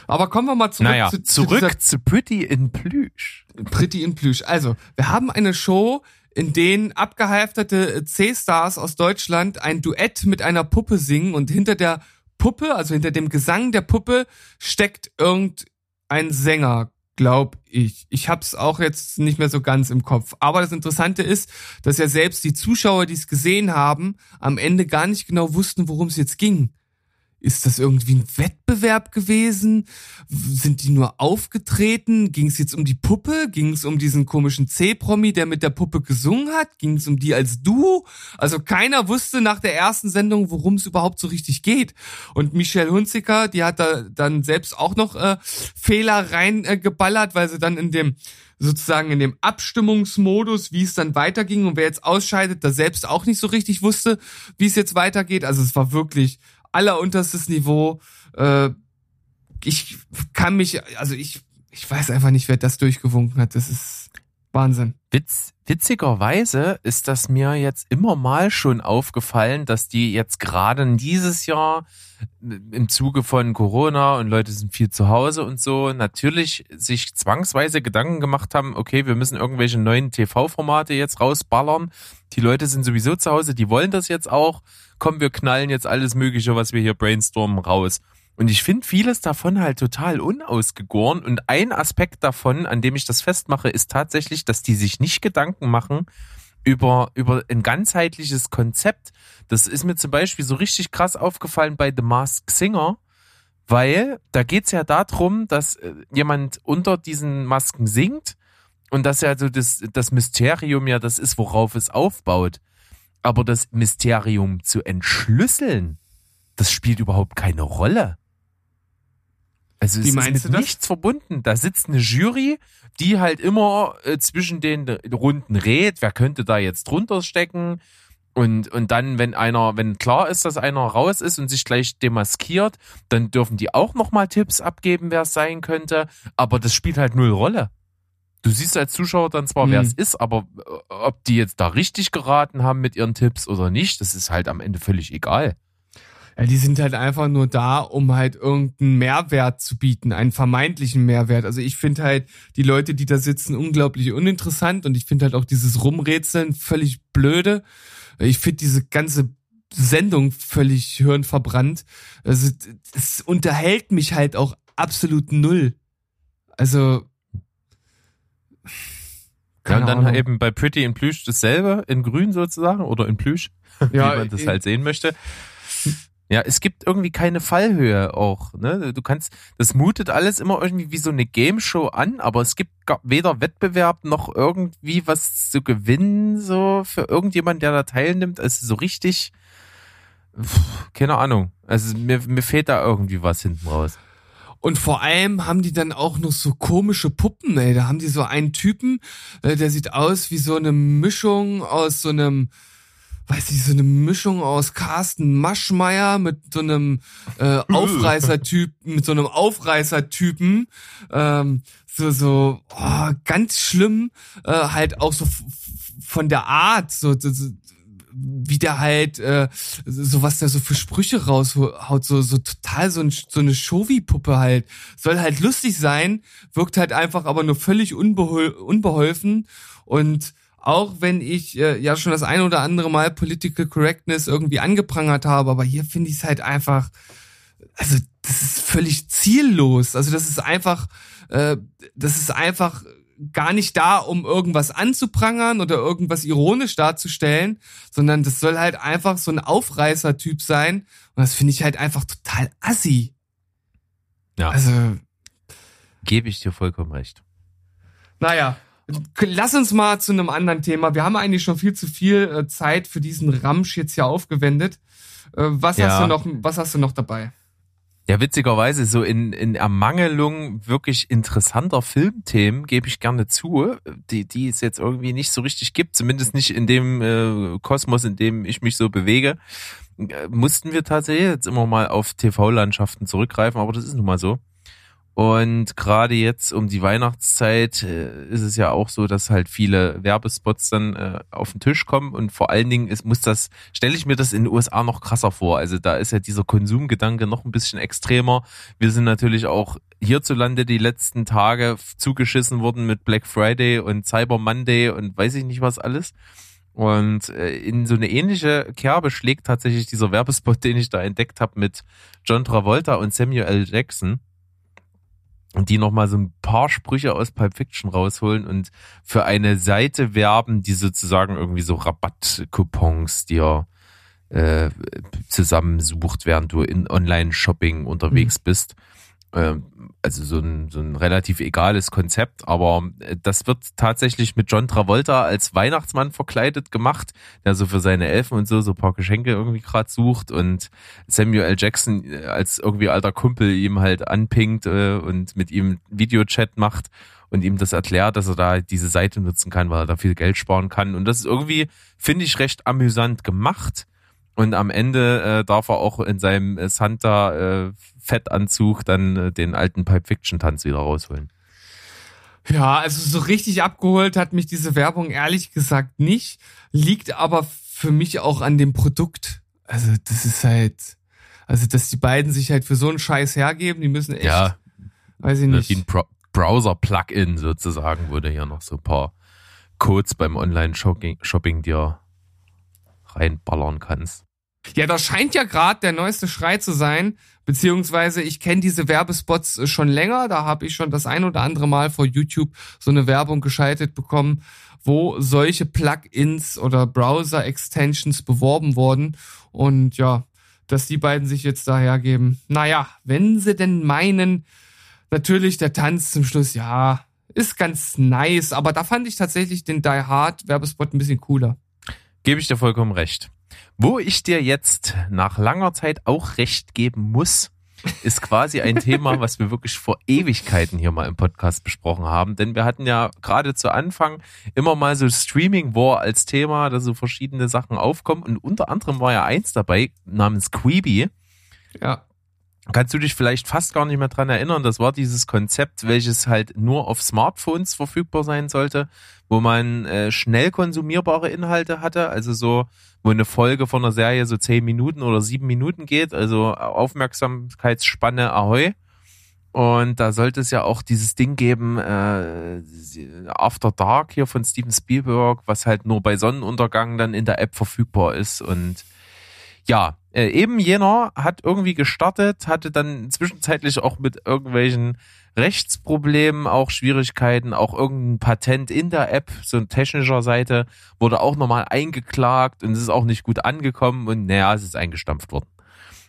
Aber kommen wir mal zurück naja, zu, zu zurück zu Pretty in Plüsch. Pretty in Plüsch. Also, wir haben eine Show, in denen abgehalfterte C-Stars aus Deutschland ein Duett mit einer Puppe singen und hinter der Puppe, also hinter dem Gesang der Puppe, steckt irgendein Sänger, glaub ich. Ich hab's auch jetzt nicht mehr so ganz im Kopf. Aber das Interessante ist, dass ja selbst die Zuschauer, die es gesehen haben, am Ende gar nicht genau wussten, worum es jetzt ging. Ist das irgendwie ein Wettbewerb gewesen? Sind die nur aufgetreten? Ging es jetzt um die Puppe? Ging es um diesen komischen C-Promi, der mit der Puppe gesungen hat? Ging es um die als Duo? Also keiner wusste nach der ersten Sendung, worum es überhaupt so richtig geht. Und Michelle Hunziker, die hat da dann selbst auch noch äh, Fehler reingeballert, äh, weil sie dann in dem sozusagen in dem Abstimmungsmodus, wie es dann weiterging und wer jetzt ausscheidet, da selbst auch nicht so richtig wusste, wie es jetzt weitergeht. Also es war wirklich allerunterstes Niveau. Äh, ich kann mich, also ich, ich weiß einfach nicht, wer das durchgewunken hat. Das ist Wahnsinn. Witz, witzigerweise ist das mir jetzt immer mal schon aufgefallen, dass die jetzt gerade dieses Jahr im Zuge von Corona und Leute sind viel zu Hause und so natürlich sich zwangsweise Gedanken gemacht haben, okay, wir müssen irgendwelche neuen TV-Formate jetzt rausballern. Die Leute sind sowieso zu Hause, die wollen das jetzt auch. Komm, wir knallen jetzt alles Mögliche, was wir hier brainstormen, raus. Und ich finde vieles davon halt total unausgegoren. Und ein Aspekt davon, an dem ich das festmache, ist tatsächlich, dass die sich nicht Gedanken machen über, über ein ganzheitliches Konzept. Das ist mir zum Beispiel so richtig krass aufgefallen bei The Masked Singer, weil da geht's ja darum, dass äh, jemand unter diesen Masken singt und dass ja so das, das Mysterium ja das ist, worauf es aufbaut. Aber das Mysterium zu entschlüsseln, das spielt überhaupt keine Rolle. Also Wie es meinst ist du mit das? nichts verbunden. Da sitzt eine Jury, die halt immer äh, zwischen den Runden rät, wer könnte da jetzt drunter stecken. Und, und dann, wenn einer, wenn klar ist, dass einer raus ist und sich gleich demaskiert, dann dürfen die auch nochmal Tipps abgeben, wer es sein könnte. Aber das spielt halt null Rolle. Du siehst als Zuschauer dann zwar, wer Hm. es ist, aber äh, ob die jetzt da richtig geraten haben mit ihren Tipps oder nicht, das ist halt am Ende völlig egal. Ja, die sind halt einfach nur da, um halt irgendeinen Mehrwert zu bieten, einen vermeintlichen Mehrwert. Also ich finde halt die Leute, die da sitzen, unglaublich uninteressant und ich finde halt auch dieses Rumrätseln völlig blöde. Ich finde diese ganze Sendung völlig hirnverbrannt. Also es unterhält mich halt auch absolut null. Also Ja, und dann Ahnung. eben bei Pretty in Plüsch dasselbe, in grün sozusagen oder in Plüsch, Ja, wie man das halt sehen möchte. Ja, es gibt irgendwie keine Fallhöhe auch. Ne? Du kannst, das mutet alles immer irgendwie wie so eine Game Show an, aber es gibt weder Wettbewerb noch irgendwie was zu gewinnen so für irgendjemand, der da teilnimmt. Also so richtig, pff, keine Ahnung. Also mir, mir fehlt da irgendwie was hinten raus. Und vor allem haben die dann auch noch so komische Puppen, ey. Da haben die so einen Typen, äh, der sieht aus wie so eine Mischung aus so einem, weiß ich, so eine Mischung aus Carsten Maschmeyer mit so einem äh, Aufreißertyp, mit so einem Aufreißertypen. Ähm, so, so, oh, ganz schlimm, äh, halt auch so von der Art, so, so, wie der halt, äh, so was der so für Sprüche raushaut, so, so total so, ein, so eine Shovi-Puppe halt. Soll halt lustig sein, wirkt halt einfach aber nur völlig unbehol unbeholfen und auch wenn ich äh, ja schon das ein oder andere Mal Political Correctness irgendwie angeprangert habe, aber hier finde ich es halt einfach, also das ist völlig ziellos. Also das ist einfach, äh, das ist einfach gar nicht da, um irgendwas anzuprangern oder irgendwas ironisch darzustellen, sondern das soll halt einfach so ein Aufreißer-Typ sein. Und das finde ich halt einfach total assi. Ja. Also, Gebe ich dir vollkommen recht. naja. Lass uns mal zu einem anderen Thema. Wir haben eigentlich schon viel zu viel äh, Zeit für diesen Ramsch jetzt hier aufgewendet. Äh, was Ja. hast du noch, was hast du noch dabei? Ja, witzigerweise, so in, in Ermangelung wirklich interessanter Filmthemen gebe ich gerne zu, die, die es jetzt irgendwie nicht so richtig gibt, zumindest nicht in dem äh, Kosmos, in dem ich mich so bewege, äh, mussten wir tatsächlich jetzt immer mal auf TV-Landschaften zurückgreifen, aber das ist nun mal so. Und gerade jetzt um die Weihnachtszeit äh, ist es ja auch so, dass halt viele Werbespots dann äh, auf den Tisch kommen und vor allen Dingen ist, muss das, stelle ich mir das in den USA noch krasser vor. Also da ist ja dieser Konsumgedanke noch ein bisschen extremer. Wir sind natürlich auch hierzulande die letzten Tage zugeschissen worden mit Black Friday und Cyber Monday und weiß ich nicht was alles. Und äh, in so eine ähnliche Kerbe schlägt tatsächlich dieser Werbespot, den ich da entdeckt habe mit John Travolta und Samuel L. Jackson und die nochmal so ein paar Sprüche aus Pulp Fiction rausholen und für eine Seite werben, die sozusagen irgendwie so Rabattcoupons dir äh, zusammensucht, während du in Online-Shopping unterwegs bist. Ähm, also so ein, so ein relativ egales Konzept, aber äh, das wird tatsächlich mit John Travolta als Weihnachtsmann verkleidet gemacht, der so für seine Elfen und so so paar Geschenke irgendwie gerade sucht und Samuel L. Jackson äh, als irgendwie alter Kumpel ihm halt anpinkt äh, und mit ihm Videochat macht und ihm das erklärt, dass er da diese Seite nutzen kann, weil er da viel Geld sparen kann. Und das ist irgendwie, finde ich, recht amüsant gemacht. Und am Ende äh, darf er auch in seinem äh, Santa äh, Fettanzug dann äh, den alten Pipe Fiction Tanz wieder rausholen. Ja, also so richtig abgeholt hat mich diese Werbung ehrlich gesagt nicht. Liegt aber für mich auch an dem Produkt. Also das ist halt, also dass die beiden sich halt für so einen Scheiß hergeben, die müssen echt, Ja, weiß ich wie nicht. ein Bro Browser-Plugin sozusagen, wo du hier noch so ein paar Codes beim Online-Shopping Shopping dir reinballern kannst. Ja, das scheint ja gerade der neueste Schrei zu sein, beziehungsweise ich kenne diese Werbespots äh, schon länger, da habe ich schon das ein oder andere Mal vor YouTube so eine Werbung geschaltet bekommen, wo solche Plugins oder Browser-Extensions beworben wurden und ja, dass die beiden sich jetzt dahergeben. Naja, wenn sie denn meinen, natürlich der Tanz zum Schluss, ja, ist ganz nice, aber da fand ich tatsächlich den Die Hard Werbespot ein bisschen cooler. Gebe ich dir vollkommen recht. Wo ich dir jetzt nach langer Zeit auch recht geben muss, ist quasi ein Thema, was wir wirklich vor Ewigkeiten hier mal im Podcast besprochen haben. Denn wir hatten ja gerade zu Anfang immer mal so Streaming War als Thema, da so verschiedene Sachen aufkommen. Und unter anderem war ja eins dabei namens Queeby. Ja. Kannst du dich vielleicht fast gar nicht mehr dran erinnern? Das war dieses Konzept, welches halt nur auf Smartphones verfügbar sein sollte, wo man äh, schnell konsumierbare Inhalte hatte, also so, wo eine Folge von einer Serie so zehn Minuten oder sieben Minuten geht, also Aufmerksamkeitsspanne Ahoi. Und da sollte es ja auch dieses Ding geben, äh, After Dark hier von Steven Spielberg, was halt nur bei Sonnenuntergang dann in der App verfügbar ist und ja, äh, eben jener hat irgendwie gestartet, hatte dann zwischenzeitlich auch mit irgendwelchen Rechtsproblemen auch Schwierigkeiten, auch irgendein Patent in der App, so ein technischer Seite, wurde auch nochmal eingeklagt und es ist auch nicht gut angekommen und naja, es ist eingestampft worden.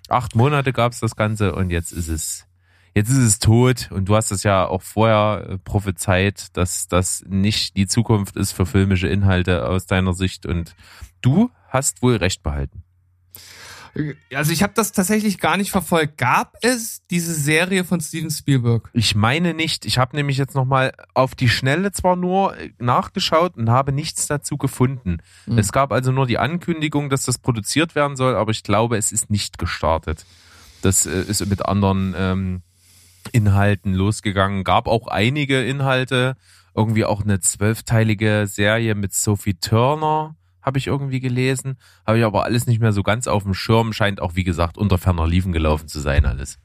Acht Monate gab es das Ganze und jetzt ist es, jetzt ist es tot und du hast es ja auch vorher äh, prophezeit, dass das nicht die Zukunft ist für filmische Inhalte aus deiner Sicht und du hast wohl recht behalten. Also ich habe das tatsächlich gar nicht verfolgt. Gab es diese Serie von Steven Spielberg? Ich meine nicht. Ich habe nämlich jetzt nochmal auf die Schnelle zwar nur äh, nachgeschaut und habe nichts dazu gefunden. Mhm. Es gab also nur die Ankündigung, dass das produziert werden soll, aber ich glaube, es ist nicht gestartet. Das äh, ist mit anderen ähm, Inhalten losgegangen. Gab auch einige Inhalte, irgendwie auch eine zwölfteilige Serie mit Sophie Turner, habe ich irgendwie gelesen. Habe ich aber alles nicht mehr so ganz auf dem Schirm. Scheint auch, wie gesagt, unter ferner Liefen gelaufen zu sein alles.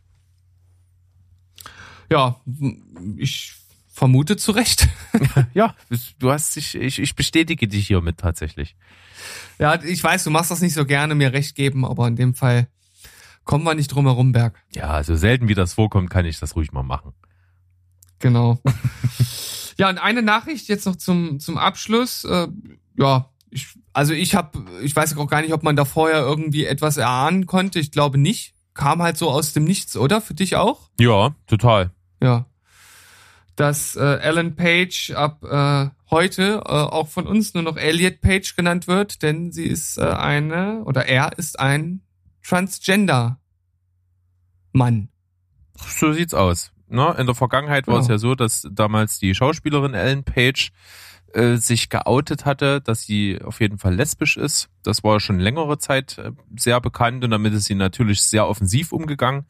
Ja, ich vermute zu Recht. Ja, du hast dich, ich, ich bestätige dich hiermit tatsächlich. Ja, ich weiß, du machst das nicht so gerne, mir recht geben, aber in dem Fall kommen wir nicht drum herum, Berg. Ja, so selten wie das vorkommt, kann ich das ruhig mal machen. Genau. ja, und eine Nachricht jetzt noch zum, zum Abschluss. Äh, ja, ich, also ich habe, ich weiß auch gar nicht, ob man da vorher irgendwie etwas erahnen konnte. Ich glaube nicht. Kam halt so aus dem Nichts, oder? Für dich auch? Ja, total. Ja. Dass äh, Ellen Page ab äh, heute äh, auch von uns nur noch Elliot Page genannt wird, denn sie ist äh, eine, oder er ist ein Transgender Mann. So sieht's aus. Ne? In der Vergangenheit war Ja. es ja so, dass damals die Schauspielerin Ellen Page äh, sich geoutet hatte, dass sie auf jeden Fall lesbisch ist. Das war schon längere Zeit äh, sehr bekannt und damit ist sie natürlich sehr offensiv umgegangen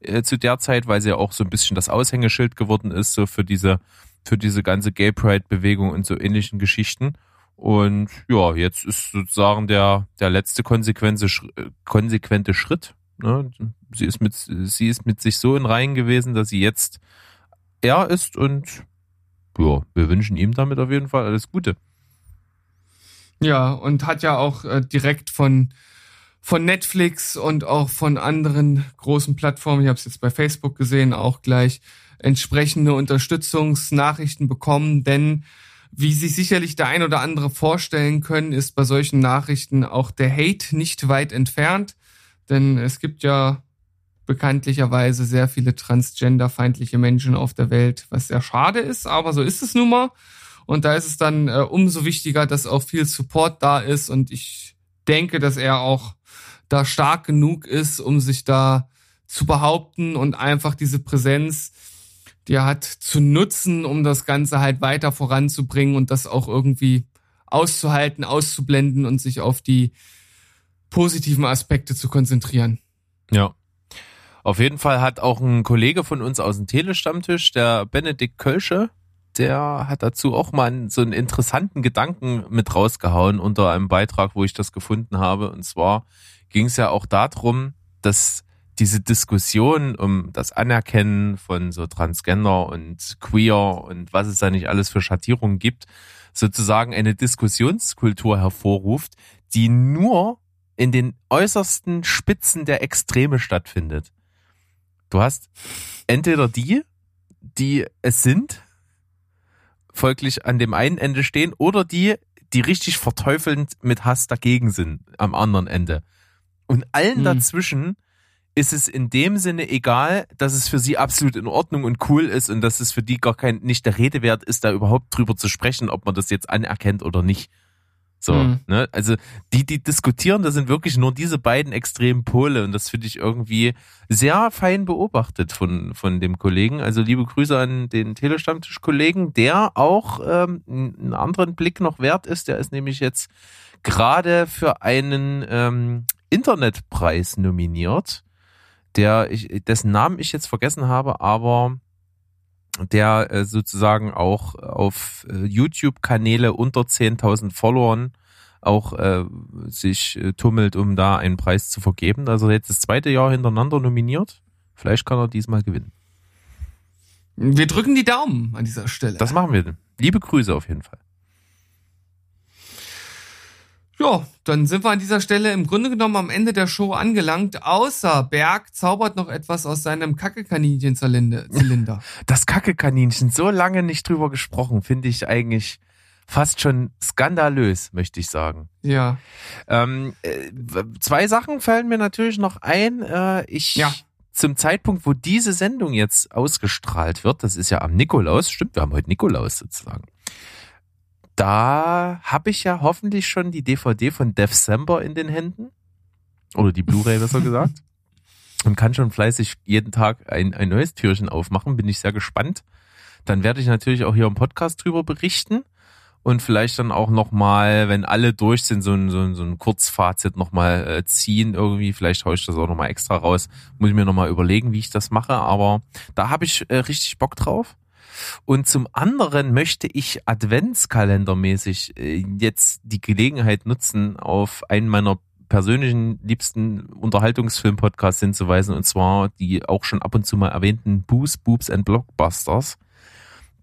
äh, zu der Zeit, weil sie ja auch so ein bisschen das Aushängeschild geworden ist, so für diese, für diese ganze Gay Pride-Bewegung und so ähnlichen Geschichten. Und ja, jetzt ist sozusagen der, der letzte konsequente, äh, konsequente Schritt. Ne? Sie ist mit, sie ist mit sich so in Reihen gewesen, dass sie jetzt er ist und ja, wir wünschen ihm damit auf jeden Fall alles Gute. Ja, und hat ja auch äh, direkt von, von Netflix und auch von anderen großen Plattformen, ich habe es jetzt bei Facebook gesehen, auch gleich entsprechende Unterstützungsnachrichten bekommen, denn wie sich sicherlich der ein oder andere vorstellen können, ist bei solchen Nachrichten auch der Hate nicht weit entfernt, denn es gibt ja bekanntlicherweise sehr viele transgenderfeindliche Menschen auf der Welt, was sehr schade ist, aber so ist es nun mal. Und da ist es dann äh, umso wichtiger, dass auch viel Support da ist. Und ich denke, dass er auch da stark genug ist, um sich da zu behaupten und einfach diese Präsenz, die er hat, zu nutzen, um das Ganze halt weiter voranzubringen und das auch irgendwie auszuhalten, auszublenden und sich auf die positiven Aspekte zu konzentrieren. Ja. Auf jeden Fall hat auch ein Kollege von uns aus dem Telestammtisch, der Benedikt Kölsche, der hat dazu auch mal so einen interessanten Gedanken mit rausgehauen unter einem Beitrag, wo ich das gefunden habe. Und zwar ging es ja auch darum, dass diese Diskussion um das Anerkennen von so Transgender und Queer und was es da nicht alles für Schattierungen gibt, sozusagen eine Diskussionskultur hervorruft, die nur in den äußersten Spitzen der Extreme stattfindet. Du hast entweder die, die es sind, folglich an dem einen Ende stehen, oder die, die richtig verteufelnd mit Hass dagegen sind am anderen Ende. Und allen Hm. dazwischen ist es in dem Sinne egal, dass es für sie absolut in Ordnung und cool ist und dass es für die gar kein, nicht der Rede wert ist, da überhaupt drüber zu sprechen, ob man das jetzt anerkennt oder nicht. So, Mhm. ne? Also die, die diskutieren, das sind wirklich nur diese beiden extremen Pole und das finde ich irgendwie sehr fein beobachtet von, von dem Kollegen. Also liebe Grüße an den Telestammtisch-Kollegen, der auch ähm, einen anderen Blick noch wert ist. Der ist nämlich jetzt gerade für einen ähm, Internetpreis nominiert, der ich, dessen Namen ich jetzt vergessen habe, aber der äh, sozusagen auch auf äh, YouTube-Kanäle unter 10.000 Followern auch äh, sich äh, tummelt, um da einen Preis zu vergeben. Also jetzt das zweite Jahr hintereinander nominiert. Vielleicht kann er diesmal gewinnen. Wir drücken die Daumen an dieser Stelle. Das machen wir. Liebe Grüße auf jeden Fall. Ja, dann sind wir an dieser Stelle im Grunde genommen am Ende der Show angelangt, außer Berg zaubert noch etwas aus seinem Kackekaninchen-Zylinder. Das Kackekaninchen, so lange nicht drüber gesprochen, finde ich eigentlich fast schon skandalös, möchte ich sagen. ja. Ähm, äh, zwei Sachen fallen mir natürlich noch ein. Äh, ich Ja. zum Zeitpunkt, wo diese Sendung jetzt ausgestrahlt wird, das ist ja am Nikolaus, stimmt, wir haben heute Nikolaus sozusagen. Da habe ich ja hoffentlich schon die DVD von December in den Händen. Oder die Blu-ray besser gesagt. Und kann schon fleißig jeden Tag ein, ein neues Türchen aufmachen. Bin ich sehr gespannt. Dann werde ich natürlich auch hier im Podcast drüber berichten und vielleicht dann auch nochmal, wenn alle durch sind, so ein, so ein, so ein Kurzfazit nochmal äh, ziehen irgendwie. Vielleicht haue ich das auch nochmal extra raus. Muss ich mir nochmal überlegen, wie ich das mache. Aber da habe ich äh, richtig Bock drauf. Und zum anderen möchte ich adventskalendermäßig äh, jetzt die Gelegenheit nutzen, auf einen meiner persönlichen liebsten Unterhaltungsfilm-Podcasts hinzuweisen, und zwar die auch schon ab und zu mal erwähnten Boos, Boobs and Blockbusters.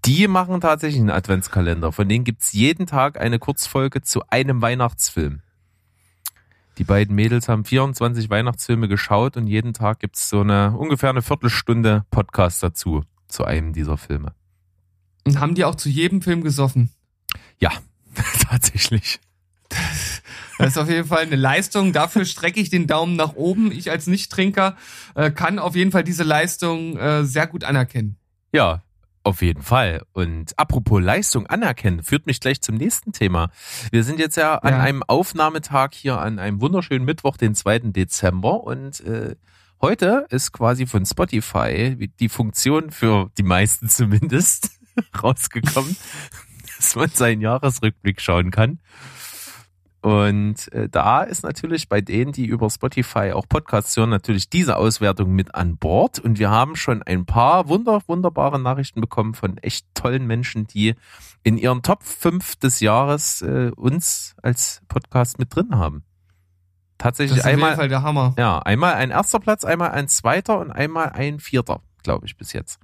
Die machen tatsächlich einen Adventskalender. Von denen gibt's jeden Tag eine Kurzfolge zu einem Weihnachtsfilm. Die beiden Mädels haben 24 Weihnachtsfilme geschaut und jeden Tag gibt's so eine ungefähr eine Viertelstunde Podcast dazu, zu einem dieser Filme. Und haben die auch zu jedem Film gesoffen. Ja, tatsächlich. Das ist auf jeden Fall eine Leistung. Dafür strecke ich den Daumen nach oben. Ich als Nichttrinker äh, kann auf jeden Fall diese Leistung äh, sehr gut anerkennen. Ja, auf jeden Fall. Und apropos Leistung anerkennen, führt mich gleich zum nächsten Thema. Wir sind jetzt ja an Ja. einem Aufnahmetag hier an einem wunderschönen Mittwoch, den 2. Dezember. Und äh, heute ist quasi von Spotify die Funktion für die meisten zumindest rausgekommen, dass man seinen Jahresrückblick schauen kann. Und äh, da ist natürlich bei denen, die über Spotify auch Podcasts hören, natürlich diese Auswertung mit an Bord. Und wir haben schon ein paar wunder, wunderbare Nachrichten bekommen von echt tollen Menschen, die in ihren Top 5 des Jahres äh, uns als Podcast mit drin haben. Tatsächlich ist auf jeden einmal, Fall der Hammer. ja, einmal ein erster Platz, einmal ein zweiter und einmal ein vierter, glaube ich, bis jetzt.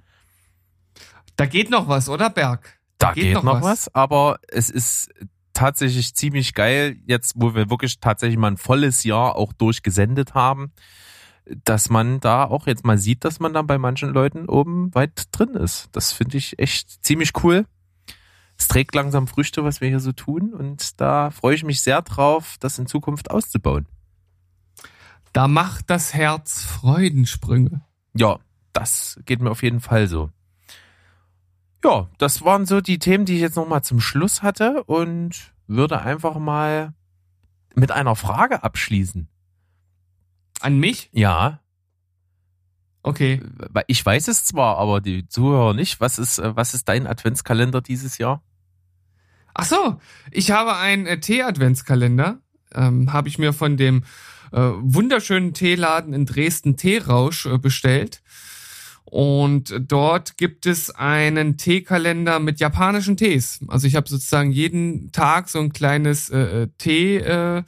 Da geht noch was, oder Berg? Da geht, noch, was. aber es ist tatsächlich ziemlich geil, jetzt wo wir wirklich tatsächlich mal ein volles Jahr auch durchgesendet haben, dass man da auch jetzt mal sieht, dass man dann bei manchen Leuten oben weit drin ist. Das finde ich echt ziemlich cool. Es trägt langsam Früchte, was wir hier so tun und da freue ich mich sehr drauf, das in Zukunft auszubauen. Da macht das Herz Freudensprünge. Ja, das geht mir auf jeden Fall so. Ja, das waren so die Themen, die ich jetzt nochmal zum Schluss hatte und würde einfach mal mit einer Frage abschließen. An mich? Ja, Okay. ich weiß es zwar, aber die Zuhörer nicht. Was ist, äh, was ist dein Adventskalender dieses Jahr? Ach so, ich habe einen äh, Tee-Adventskalender. Ähm, habe ich mir von dem äh, wunderschönen Teeladen in Dresden Teerausch äh, bestellt. Und dort gibt es einen Teekalender mit japanischen Tees. Also ich habe sozusagen jeden Tag so ein kleines äh, äh Tee. Äh,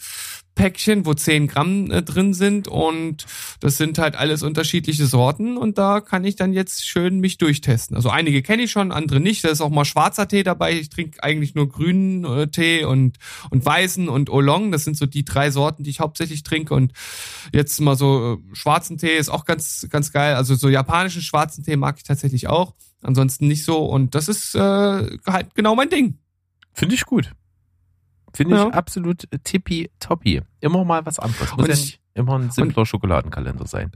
Päckchen, wo 10 Gramm äh, drin sind und das sind halt alles unterschiedliche Sorten und da kann ich dann jetzt schön mich durchtesten. Also einige kenne ich schon, andere nicht. Da ist auch mal schwarzer Tee dabei. Ich trinke eigentlich nur grünen äh, Tee und, und weißen und Oolong. Das sind so die drei Sorten, die ich hauptsächlich trinke und jetzt mal so äh, schwarzen Tee ist auch ganz, ganz geil. Also so japanischen schwarzen Tee mag ich tatsächlich auch. Ansonsten nicht so und das ist äh, halt genau mein Ding. Finde ich gut. Finde ich Ja. absolut tippitoppi. Immer mal was anderes. Muss Und ja ich- nicht immer ein simpler Schokoladenkalender sein.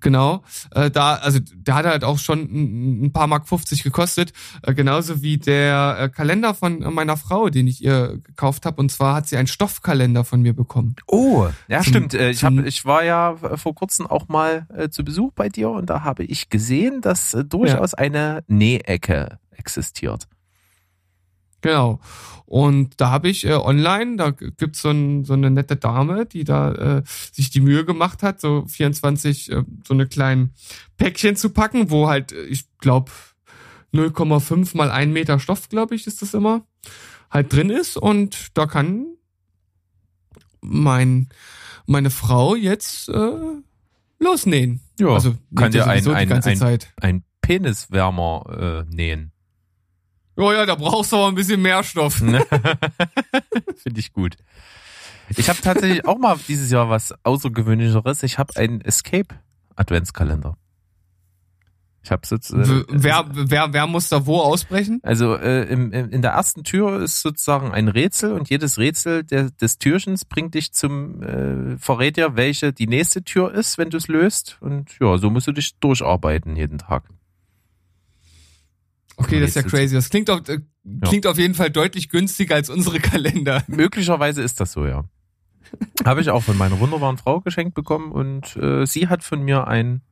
Genau. Äh, da, also der hat halt auch schon ein, ein paar Mark 50 gekostet. Äh, genauso wie der äh, Kalender von meiner Frau, den ich ihr gekauft habe. Und zwar hat sie einen Stoffkalender von mir bekommen. Oh, ja, Zum- stimmt. Äh, Ich, hab, ich war ja äh, vor kurzem auch mal äh, zu Besuch bei dir und da habe ich gesehen, dass äh, durchaus eine Nähecke existiert. Genau. Und da habe ich äh, online, da gibt's so, ein, so eine nette Dame, die da äh, sich die Mühe gemacht hat, so 24 äh, so eine kleinen Päckchen zu packen, wo halt, äh, ich glaube, 0,5 mal 1 Meter Stoff, glaube ich, ist das immer, halt drin ist. Und da kann mein, meine Frau jetzt äh, losnähen. Ja, also kann ja ein, ein, ein, ein Peniswärmer äh, nähen. Ja, ja, da brauchst du aber ein bisschen mehr Stoff. Finde ich gut. Ich habe tatsächlich auch mal dieses Jahr was Außergewöhnlicheres. Ich habe einen Escape Adventskalender. Ich habe sozusagen. W- wer, wer, wer muss da wo ausbrechen? Also äh, im, im, in der ersten Tür ist sozusagen ein Rätsel und jedes Rätsel der, des Türchens bringt dich zum äh, verrät dir, welche die nächste Tür ist, wenn du es löst. Und ja, so musst du dich durcharbeiten jeden Tag. Okay, das ist ja crazy. Das klingt auf, äh, klingt auf jeden Fall deutlich günstiger als unsere Kalender. Möglicherweise ist das so, ja. Habe ich auch von meiner wunderbaren Frau geschenkt bekommen und äh, sie hat von mir ein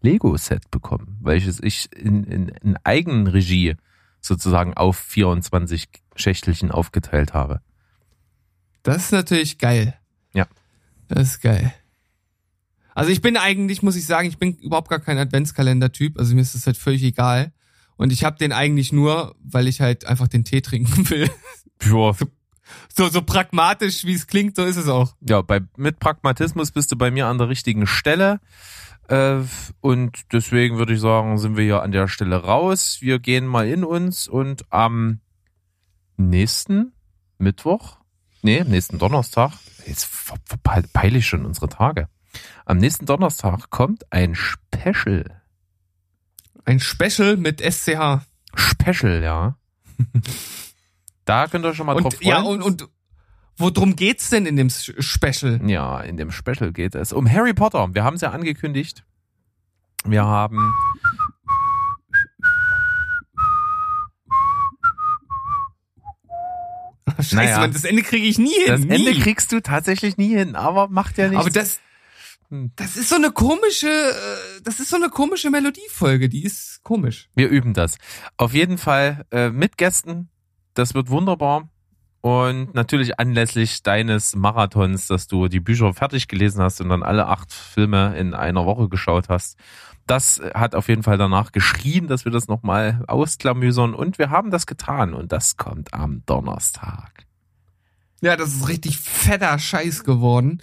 Lego-Set bekommen, welches ich in, in, in Eigenregie sozusagen auf 24 Schächtelchen aufgeteilt habe. Das ist natürlich geil. Ja. Das ist geil. Also ich bin eigentlich, muss ich sagen, ich bin überhaupt gar kein Adventskalender-Typ. Also mir ist das halt völlig egal. Und ich habe den eigentlich nur, weil ich halt einfach den Tee trinken will. Ja, So, so pragmatisch, wie es klingt, so ist es auch. ja bei, mit Pragmatismus bist du bei mir an der richtigen Stelle. Äh, und deswegen würde ich sagen, sind wir hier an der Stelle raus. Wir gehen mal in uns und am nächsten Mittwoch, nee, nächsten Donnerstag, jetzt ver- ver- peile ich schon unsere Tage. Am nächsten Donnerstag kommt ein Special. Ein Special mit SCH. Special, ja. da könnt ihr schon mal drauf Und, freuen. ja, und, und worum geht's denn in dem Special? Ja, in dem Special geht es um Harry Potter. Wir haben es ja angekündigt. Wir haben Scheiße, Naja. Mann, das Ende kriege ich nie hin. das nie. Ende kriegst du tatsächlich nie hin, aber macht ja nichts. Aber das, Das ist so eine komische, äh, das ist so eine komische Melodiefolge, die ist komisch. Wir üben das. Auf jeden Fall äh, mit Gästen. Das wird wunderbar. Und natürlich anlässlich deines Marathons, dass du die Bücher fertig gelesen hast und dann alle acht Filme in einer Woche geschaut hast. Das hat auf jeden Fall danach geschrien, dass wir das nochmal ausklamüsern. Und wir haben das getan. Und das kommt am Donnerstag. Ja, das ist richtig fetter Scheiß geworden.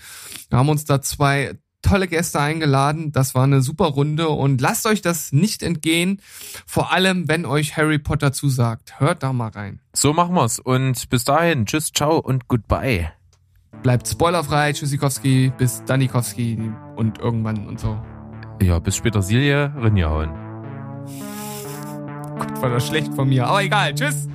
Wir haben uns da zwei tolle Gäste eingeladen. Das war eine super Runde und lasst euch das nicht entgehen. Vor allem, wenn euch Harry Potter zusagt. Hört da mal rein. So machen wir's. Und bis dahin, tschüss, ciao und goodbye. Bleibt spoilerfrei. Tschüssikowski, bis Danikowski und irgendwann und so. Ja, bis später Silje, Rinja hauen. Gott, war das schlecht von mir. Aber egal. Tschüss.